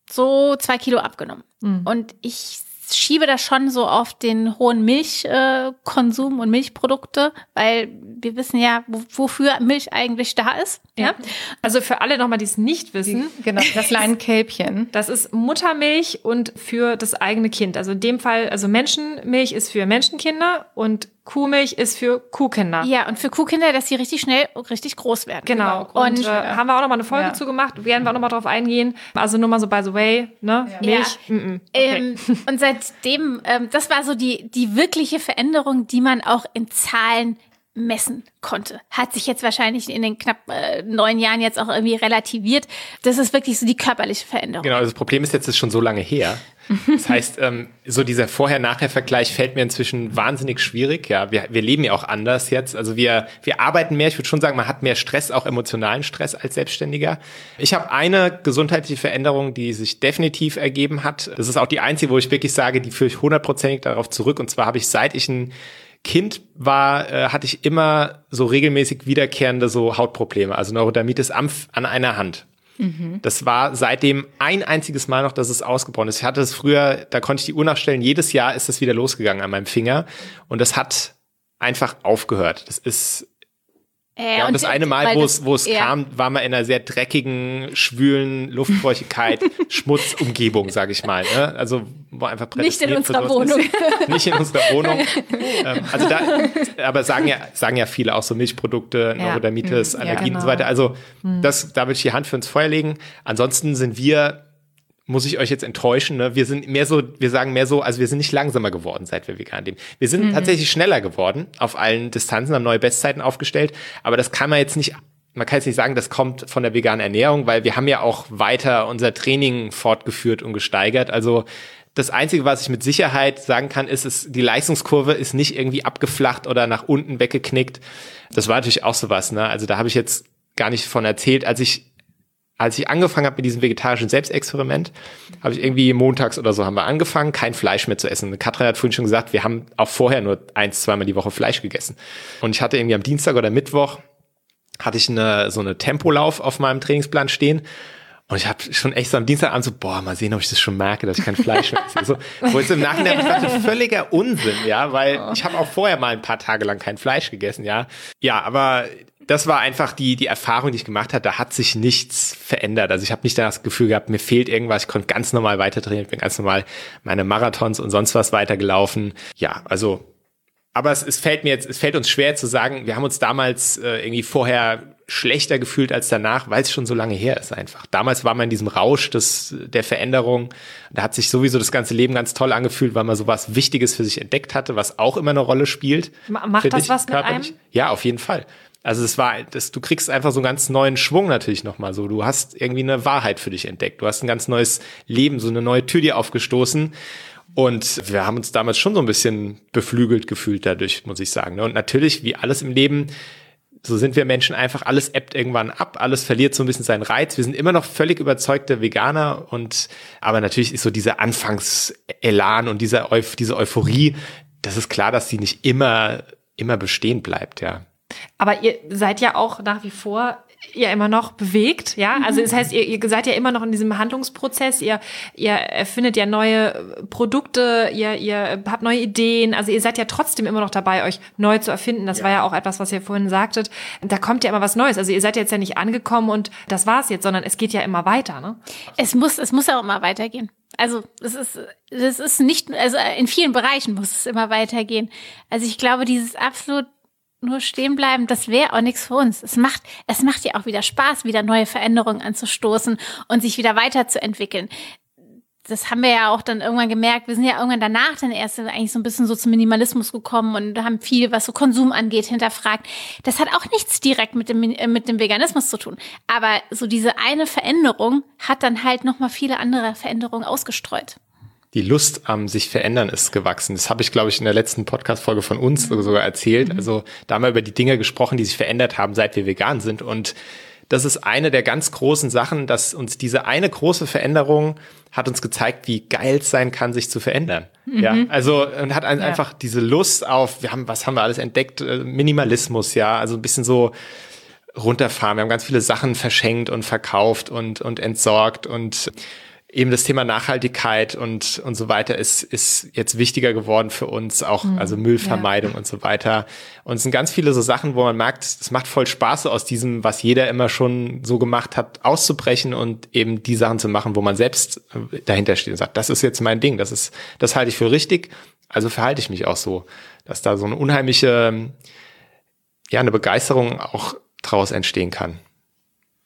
so zwei Kilo abgenommen. Mhm. Und ich schiebe das schon so auf den hohen Milchkonsum äh, und Milchprodukte, weil wir wissen ja, wofür Milch eigentlich da ist. Ja. ja? Also für alle nochmal, die es nicht wissen. Die, genau, das *laughs* kleine Kälbchen. Das ist Muttermilch und für das eigene Kind. Also in dem Fall, also Menschenmilch ist für Menschenkinder und Kuhmilch ist für Kuhkinder. Ja, und für Kuhkinder, dass sie richtig schnell, richtig groß werden. Genau. genau. Und, und äh, haben wir auch nochmal eine Folge ja. zu gemacht, werden wir auch nochmal drauf eingehen. Also nur mal so by the way, ne? Ja. Milch. Ja. Mm -mm. Okay. Ähm, und seitdem, ähm, das war so die, die wirkliche Veränderung, die man auch in Zahlen messen konnte. Hat sich jetzt wahrscheinlich in den knapp äh, neun Jahren jetzt auch irgendwie relativiert. Das ist wirklich so die körperliche Veränderung. Genau, das Problem ist jetzt, ist schon so lange her. Das heißt, ähm, so dieser Vorher-Nachher-Vergleich fällt mir inzwischen wahnsinnig schwierig. Ja, wir, wir leben ja auch anders jetzt. Also wir, wir arbeiten mehr. Ich würde schon sagen, man hat mehr Stress, auch emotionalen Stress als Selbstständiger. Ich habe eine gesundheitliche Veränderung, die sich definitiv ergeben hat. Das ist auch die einzige, wo ich wirklich sage, die führe ich hundertprozentig darauf zurück. Und zwar habe ich, seit ich ein Kind war, äh, hatte ich immer so regelmäßig wiederkehrende so Hautprobleme, also Neurodermitis am, an einer Hand. Das war seitdem ein einziges Mal noch, dass es ausgebrochen ist. Ich hatte es früher, da konnte ich die Uhr nachstellen, jedes Jahr ist es wieder losgegangen an meinem Finger und das hat einfach aufgehört. Das ist Äh, Ja, und das eine Mal, weil wo es, wo es kam, war man in einer sehr dreckigen, schwülen Luftfeuchtigkeit, *laughs* Schmutzumgebung, sage ich mal. Ne? Also wo einfach Nicht in unserer Wohnung. Ist. *laughs* Nicht in unserer Wohnung. *laughs* ähm, also da, aber sagen ja, sagen ja viele auch so Milchprodukte, Ja. Neurodermitis, Mhm. Ja, Allergien und so genau. weiter. Also das, da würde ich die Hand für ins Feuer legen. Ansonsten sind wir muss ich euch jetzt enttäuschen, ne? Wir sind mehr so, wir sagen mehr so, also wir sind nicht langsamer geworden, seit wir vegan leben. Wir sind tatsächlich schneller geworden auf allen Distanzen, haben neue Bestzeiten aufgestellt, aber das kann man jetzt nicht, man kann jetzt nicht sagen, das kommt von der veganen Ernährung, weil wir haben ja auch weiter unser Training fortgeführt und gesteigert. Also das Einzige, was ich mit Sicherheit sagen kann, ist, es, die Leistungskurve ist nicht irgendwie abgeflacht oder nach unten weggeknickt. Das war natürlich auch sowas, ne? Also da habe ich jetzt gar nicht von erzählt, als ich als ich angefangen habe mit diesem vegetarischen Selbstexperiment, habe ich irgendwie montags oder so haben wir angefangen, kein Fleisch mehr zu essen. Katrin hat vorhin schon gesagt, wir haben auch vorher nur eins, zweimal die Woche Fleisch gegessen. Und ich hatte irgendwie am Dienstag oder Mittwoch hatte ich eine, so eine Tempolauf auf meinem Trainingsplan stehen. Und ich habe schon echt so am Dienstagabend so, boah, mal sehen, ob ich das schon merke, dass ich kein Fleisch mehr esse. So, wo jetzt im Nachhinein ich dachte, *laughs* völliger Unsinn, ja, weil ich habe auch vorher mal ein paar Tage lang kein Fleisch gegessen, ja. Ja, aber das war einfach die, die Erfahrung, die ich gemacht habe. Da hat sich nichts verändert. Also ich habe nicht das Gefühl gehabt, mir fehlt irgendwas. Ich konnte ganz normal weiter trainieren. Ich bin ganz normal meine Marathons und sonst was weitergelaufen. Ja, also aber es, es fällt mir jetzt, es fällt uns schwer zu sagen, wir haben uns damals äh, irgendwie vorher schlechter gefühlt als danach, weil es schon so lange her ist einfach. Damals war man in diesem Rausch des, der Veränderung. Da hat sich sowieso das ganze Leben ganz toll angefühlt, weil man sowas Wichtiges für sich entdeckt hatte, was auch immer eine Rolle spielt. Ma- macht das dich was mit körperlich. einem? Ja, auf jeden Fall. Also es war, das, du kriegst einfach so einen ganz neuen Schwung natürlich nochmal so. Du hast irgendwie eine Wahrheit für dich entdeckt. Du hast ein ganz neues Leben, so eine neue Tür dir aufgestoßen. Und wir haben uns damals schon so ein bisschen beflügelt gefühlt dadurch, muss ich sagen. ne? Und natürlich, wie alles im Leben, so sind wir Menschen einfach, alles ebbt irgendwann ab, alles verliert so ein bisschen seinen Reiz. Wir sind immer noch völlig überzeugte Veganer und, aber natürlich ist so dieser Anfangselan und dieser diese Euphorie, das ist klar, dass sie nicht immer, immer bestehen bleibt, ja. Aber ihr seid ja auch nach wie vor ja immer noch bewegt, ja. Also das heißt, ihr, ihr seid ja immer noch in diesem Handlungsprozess. Ihr, ihr erfindet ja neue Produkte, ihr, ihr habt neue Ideen. Also ihr seid ja trotzdem immer noch dabei, euch neu zu erfinden. Das war ja auch etwas, was ihr vorhin sagtet. Da kommt ja immer was Neues. Also ihr seid jetzt ja nicht angekommen und das war's jetzt, sondern es geht ja immer weiter, ne? Es muss, es muss auch immer weitergehen. Also es ist, das ist nicht, also in vielen Bereichen muss es immer weitergehen. Also ich glaube, dieses absolut nur stehen bleiben, das wäre auch nichts für uns. Es macht, es macht ja auch wieder Spaß, wieder neue Veränderungen anzustoßen und sich wieder weiterzuentwickeln. Das haben wir ja auch dann irgendwann gemerkt. Wir sind ja irgendwann danach dann erst eigentlich so ein bisschen so zum Minimalismus gekommen und haben viel, was so Konsum angeht, hinterfragt. Das hat auch nichts direkt mit dem, äh, mit dem Veganismus zu tun. Aber so diese eine Veränderung hat dann halt nochmal viele andere Veränderungen ausgestreut. Die Lust am sich verändern ist gewachsen. Das habe ich, glaube ich, in der letzten Podcast-Folge von uns sogar erzählt. Also da haben wir über die Dinge gesprochen, die sich verändert haben, seit wir vegan sind. Und das ist eine der ganz großen Sachen, dass uns diese eine große Veränderung hat uns gezeigt, wie geil es sein kann, sich zu verändern. Ja, also und hat ein, einfach diese Lust auf, wir haben, was haben wir alles entdeckt? Äh, Minimalismus, ja, also ein bisschen so runterfahren. Wir haben ganz viele Sachen verschenkt und verkauft und, und entsorgt und eben das Thema Nachhaltigkeit und, und so weiter ist, ist jetzt wichtiger geworden für uns, auch also Müllvermeidung und so weiter. Und es sind ganz viele so Sachen, wo man merkt, es macht voll Spaß, aus diesem, was jeder immer schon so gemacht hat, auszubrechen und eben die Sachen zu machen, wo man selbst äh, dahinter steht und sagt, das ist jetzt mein Ding, das ist, das halte ich für richtig, also verhalte ich mich auch so, dass da so eine unheimliche, ja, eine Begeisterung auch draus entstehen kann.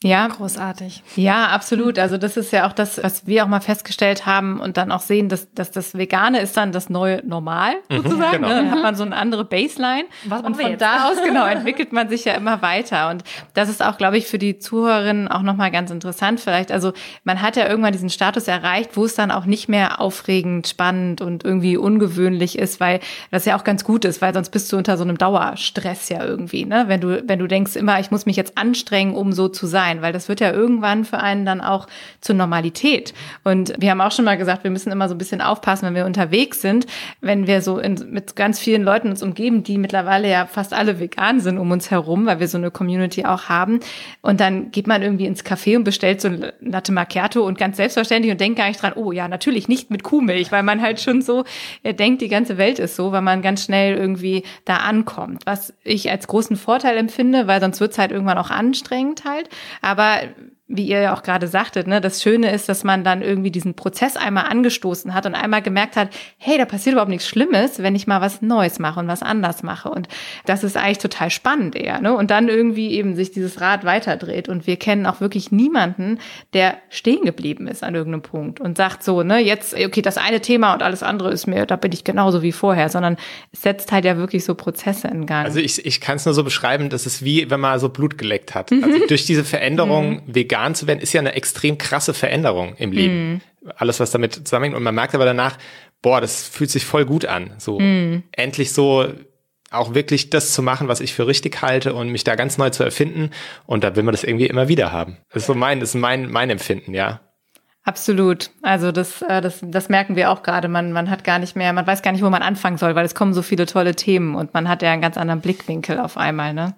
Ja, Großartig. Ja, absolut. Also das ist ja auch das, was wir auch mal festgestellt haben und dann auch sehen, dass, dass das Vegane ist dann das neue Normal sozusagen. genau. ne? Dann hat man so eine andere Baseline Was und von da aus genau *laughs* entwickelt man sich ja immer weiter. Und das ist auch, glaube ich, für die Zuhörerinnen auch nochmal ganz interessant vielleicht. Also man hat ja irgendwann diesen Status erreicht, wo es dann auch nicht mehr aufregend, spannend und irgendwie ungewöhnlich ist, weil das ja auch ganz gut ist, weil sonst bist du unter so einem Dauerstress ja irgendwie, ne? Wenn du, wenn du denkst immer, ich muss mich jetzt anstrengen, um so zu sein. Sein, weil das wird ja irgendwann für einen dann auch zur Normalität. Und wir haben auch schon mal gesagt, wir müssen immer so ein bisschen aufpassen, wenn wir unterwegs sind, wenn wir so in, mit ganz vielen Leuten uns umgeben, die mittlerweile ja fast alle vegan sind um uns herum, weil wir so eine Community auch haben. Und dann geht man irgendwie ins Café und bestellt so ein Latte Macchiato und ganz selbstverständlich und denkt gar nicht dran, oh ja, natürlich nicht mit Kuhmilch, weil man halt schon so er denkt, die ganze Welt ist so, weil man ganz schnell irgendwie da ankommt. Was ich als großen Vorteil empfinde, weil sonst wird es halt irgendwann auch anstrengend halt. Aber wie ihr ja auch gerade sagtet, ne, das Schöne ist, dass man dann irgendwie diesen Prozess einmal angestoßen hat und einmal gemerkt hat, hey, da passiert überhaupt nichts Schlimmes, wenn ich mal was Neues mache und was anders mache. Und das ist eigentlich total spannend eher. Ne? Und dann irgendwie eben sich dieses Rad weiterdreht. Und wir kennen auch wirklich niemanden, der stehen geblieben ist an irgendeinem Punkt und sagt so, ne, jetzt, okay, das eine Thema und alles andere ist mir, da bin ich genauso wie vorher, sondern es setzt halt ja wirklich so Prozesse in Gang. Also ich, ich kann es nur so beschreiben, das ist wie, wenn man so Blut geleckt hat. Also *laughs* durch diese Veränderung mhm. vegan vegan zu werden, ist ja eine extrem krasse Veränderung im Leben. Mm. Alles, was damit zusammenhängt. Und man merkt aber danach, boah, das fühlt sich voll gut an. So mm. endlich so auch wirklich das zu machen, was ich für richtig halte und mich da ganz neu zu erfinden. Und da will man das irgendwie immer wieder haben. Das ist so mein, das ist mein, mein Empfinden, ja. Absolut. Also das, äh, das, das merken wir auch gerade. Man, man hat gar nicht mehr, man weiß gar nicht, wo man anfangen soll, weil es kommen so viele tolle Themen und man hat ja einen ganz anderen Blickwinkel auf einmal. Ne?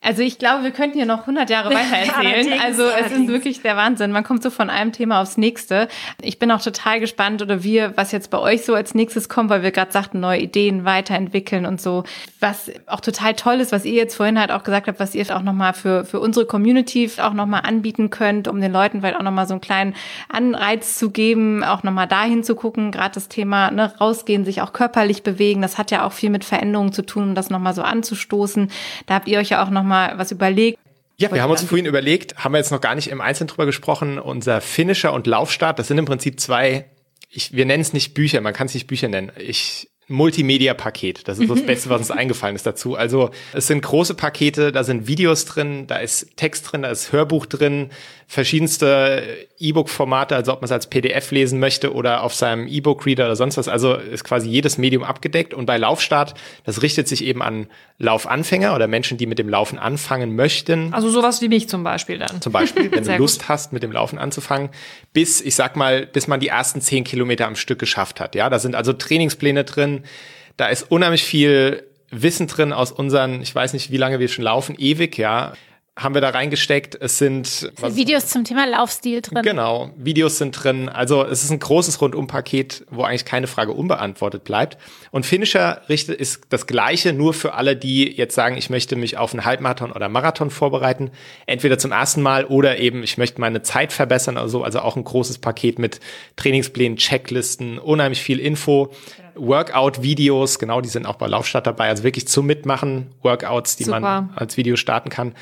Also ich glaube, wir könnten hier noch 100 Jahre *laughs* weiter erzählen. also es ist wirklich der Wahnsinn. Man kommt so von einem Thema aufs nächste. Ich bin auch total gespannt oder wir, was jetzt bei euch so als nächstes kommt, weil wir gerade sagten, neue Ideen weiterentwickeln und so. Was auch total toll ist, was ihr jetzt vorhin halt auch gesagt habt, was ihr auch nochmal für, für unsere Community auch nochmal anbieten könnt, um den Leuten vielleicht auch nochmal so einen kleinen Anreiz zu geben, auch nochmal dahin zu gucken. Gerade das Thema ne, rausgehen, sich auch körperlich bewegen, das hat ja auch viel mit Veränderungen zu tun, um das nochmal so anzustoßen. Da habt ihr euch ja auch nochmal mal was überlegt. Ja, wir haben uns vorhin überlegt, haben wir jetzt noch gar nicht im Einzelnen drüber gesprochen, unser Finisher und Laufstart, das sind im Prinzip zwei, ich, wir nennen es nicht Bücher, man kann es nicht Bücher nennen. Ich Multimedia-Paket. Das ist das *laughs* Beste, was uns eingefallen ist dazu. Also es sind große Pakete, da sind Videos drin, da ist Text drin, da ist Hörbuch drin, verschiedenste E-Book-Formate, also ob man es als PDF lesen möchte oder auf seinem E-Book-Reader oder sonst was. Also ist quasi jedes Medium abgedeckt. Und bei Laufstart, das richtet sich eben an Laufanfänger oder Menschen, die mit dem Laufen anfangen möchten. Also sowas wie mich zum Beispiel dann. Zum Beispiel, wenn *laughs* du Lust gut. hast, mit dem Laufen anzufangen, bis, ich sag mal, bis man die ersten zehn Kilometer am Stück geschafft hat. Ja, da sind also Trainingspläne drin, da ist unheimlich viel Wissen drin aus unseren, ich weiß nicht, wie lange wir schon laufen, ewig, ja haben wir da reingesteckt. Es sind was, Videos zum Thema Laufstil drin. Genau, Videos sind drin. Also es ist ein großes Rundumpaket, wo eigentlich keine Frage unbeantwortet bleibt. Und Finisher ist das gleiche, nur für alle, die jetzt sagen, ich möchte mich auf einen Halbmarathon oder Marathon vorbereiten, entweder zum ersten Mal oder eben ich möchte meine Zeit verbessern oder so. Also auch ein großes Paket mit Trainingsplänen, Checklisten, unheimlich viel Info. Workout-Videos, genau, die sind auch bei Laufstadt dabei, also wirklich zum Mitmachen, Workouts, die Super. man als Video starten kann.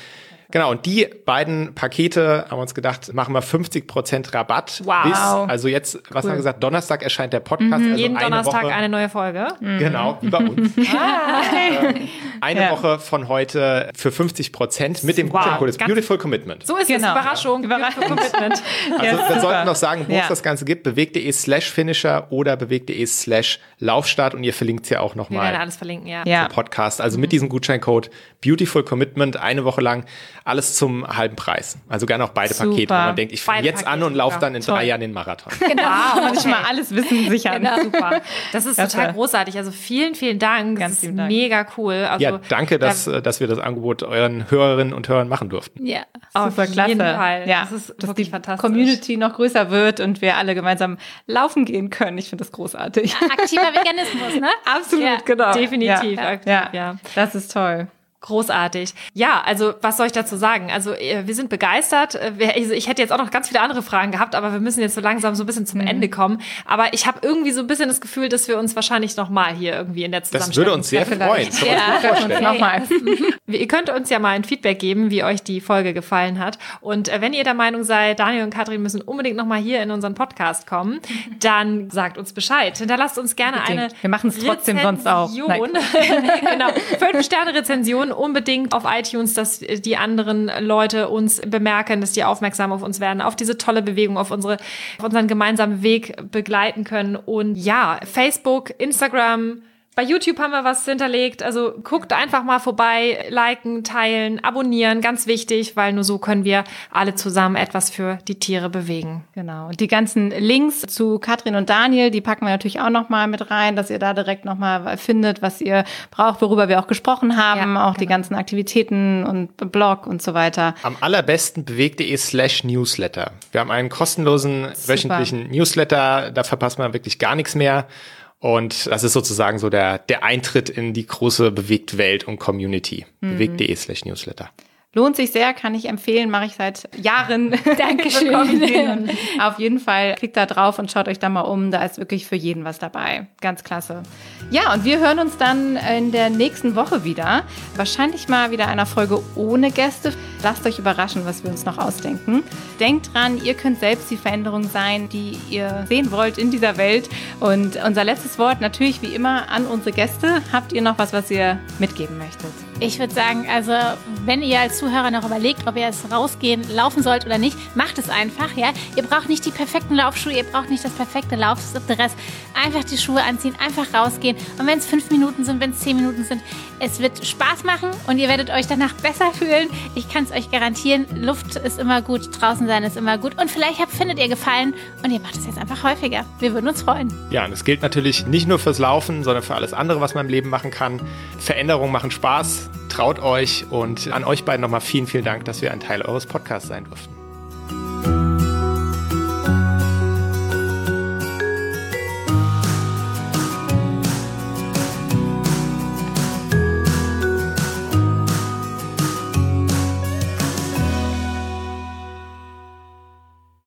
Genau, und die beiden Pakete haben wir uns gedacht, machen wir 50% Rabatt. Wow. Bis, also jetzt, was cool. haben wir gesagt, Donnerstag erscheint der Podcast. Mhm, also jeden eine Donnerstag Woche, eine neue Folge. Mhm. Genau, wie bei uns. *laughs* ah. äh, eine ja. Woche von heute für 50% mit dem wow. Gutscheincode Beautiful Commitment. So ist genau. es, Überraschung. Überraschung. Commitment. *laughs* Also ja, wir sollten noch sagen, wo ja. es das Ganze gibt, bewegt.de slash Finisher oder bewegt.de slash Laufstart und ihr verlinkt es ja auch nochmal. Wir werden alles verlinken, ja. ja. Podcast. Also mhm. mit diesem Gutscheincode Beautiful Commitment eine Woche lang alles zum halben Preis. Also gerne auch beide super. Pakete. Wenn man denkt, ich fange jetzt Pakete, an und laufe dann in Toll. drei Jahren den Marathon. *laughs* Genau, wow, okay. mal alles Wissen sichern. Genau. Super. Das ist das total großartig. Also vielen, vielen Dank. Ganz das ist Dank. mega cool. Also, ja, danke, dass, da, dass wir das Angebot euren Hörerinnen und Hörern machen durften. Ja, super Auf klasse. Jeden Fall. Ja, das ist dass die fantastisch. Community noch größer wird und wir alle gemeinsam laufen gehen können. Ich finde das großartig. Aktiver Veganismus, ne? *laughs* Absolut, ja, genau. Definitiv. Ja, aktiv, ja. ja, das ist toll. Großartig. Ja, also was soll ich dazu sagen? Also äh, wir sind begeistert. Äh, also, ich hätte jetzt auch noch ganz viele andere Fragen gehabt, aber wir müssen jetzt so langsam so ein bisschen zum mhm. Ende kommen. Aber ich habe irgendwie so ein bisschen das Gefühl, dass wir uns wahrscheinlich noch mal hier irgendwie in der Zusammenstellung... Das würde uns sehr freuen. Ja, ja. Nochmal. *laughs* *laughs* Ihr könnt uns ja mal ein Feedback geben, wie euch die Folge gefallen hat. Und äh, wenn ihr der Meinung seid, Daniel und Katrin müssen unbedingt noch mal hier in unseren Podcast kommen, *laughs* dann sagt uns Bescheid. Hinterlasst uns gerne eine Wir machen es trotzdem sonst auch. genau. Fünf Sterne Rezension Rezension unbedingt auf iTunes, dass die anderen Leute uns bemerken, dass die aufmerksam auf uns werden, auf diese tolle Bewegung, auf unsere, auf unseren gemeinsamen Weg begleiten können. Und ja, Facebook, Instagram, Bei YouTube haben wir was hinterlegt. Also guckt einfach mal vorbei, liken, teilen, abonnieren, ganz wichtig, weil nur so können wir alle zusammen etwas für die Tiere bewegen. Genau. Und die ganzen Links zu Katrin und Daniel, die packen wir natürlich auch nochmal mit rein, dass ihr da direkt nochmal findet, was ihr braucht, worüber wir auch gesprochen haben, ja, auch genau. die ganzen Aktivitäten und Blog und so weiter. Am allerbesten bewegt.de slash Newsletter. Wir haben einen kostenlosen Super. wöchentlichen Newsletter, da verpasst man wirklich gar nichts mehr. Und das ist sozusagen so der, der Eintritt in die große Bewegt-Welt und Community. Mhm. Bewegt.de slash Newsletter. Lohnt sich sehr, kann ich empfehlen, mache ich seit Jahren. *laughs* *laughs* Dankeschön. auf jeden Fall klickt da drauf und schaut euch da mal um. Da ist wirklich für jeden was dabei. Ganz klasse. Ja, und wir hören uns dann in der nächsten Woche wieder. Wahrscheinlich mal wieder einer Folge ohne Gäste. Lasst euch überraschen, was wir uns noch ausdenken. Denkt dran, ihr könnt selbst die Veränderung sein, die ihr sehen wollt in dieser Welt. Und unser letztes Wort natürlich wie immer an unsere Gäste. Habt ihr noch was, was ihr mitgeben möchtet? Ich würde sagen, also wenn ihr als Zuhörer noch überlegt, ob ihr es rausgehen, laufen sollt oder nicht, macht es einfach. Ja, ihr braucht nicht die perfekten Laufschuhe, ihr braucht nicht das perfekte Laufdress. Einfach die Schuhe anziehen, einfach rausgehen. Und wenn es fünf Minuten sind, wenn es zehn Minuten sind, es wird Spaß machen und ihr werdet euch danach besser fühlen. Ich kann es euch garantieren. Luft ist immer gut, draußen sein ist immer gut. Und vielleicht habt, findet ihr Gefallen und ihr macht es jetzt einfach häufiger. Wir würden uns freuen. Ja, und es gilt natürlich nicht nur fürs Laufen, sondern für alles andere, was man im Leben machen kann. Veränderungen machen Spaß traut euch und an euch beiden nochmal vielen, vielen Dank, dass wir ein Teil eures Podcasts sein durften.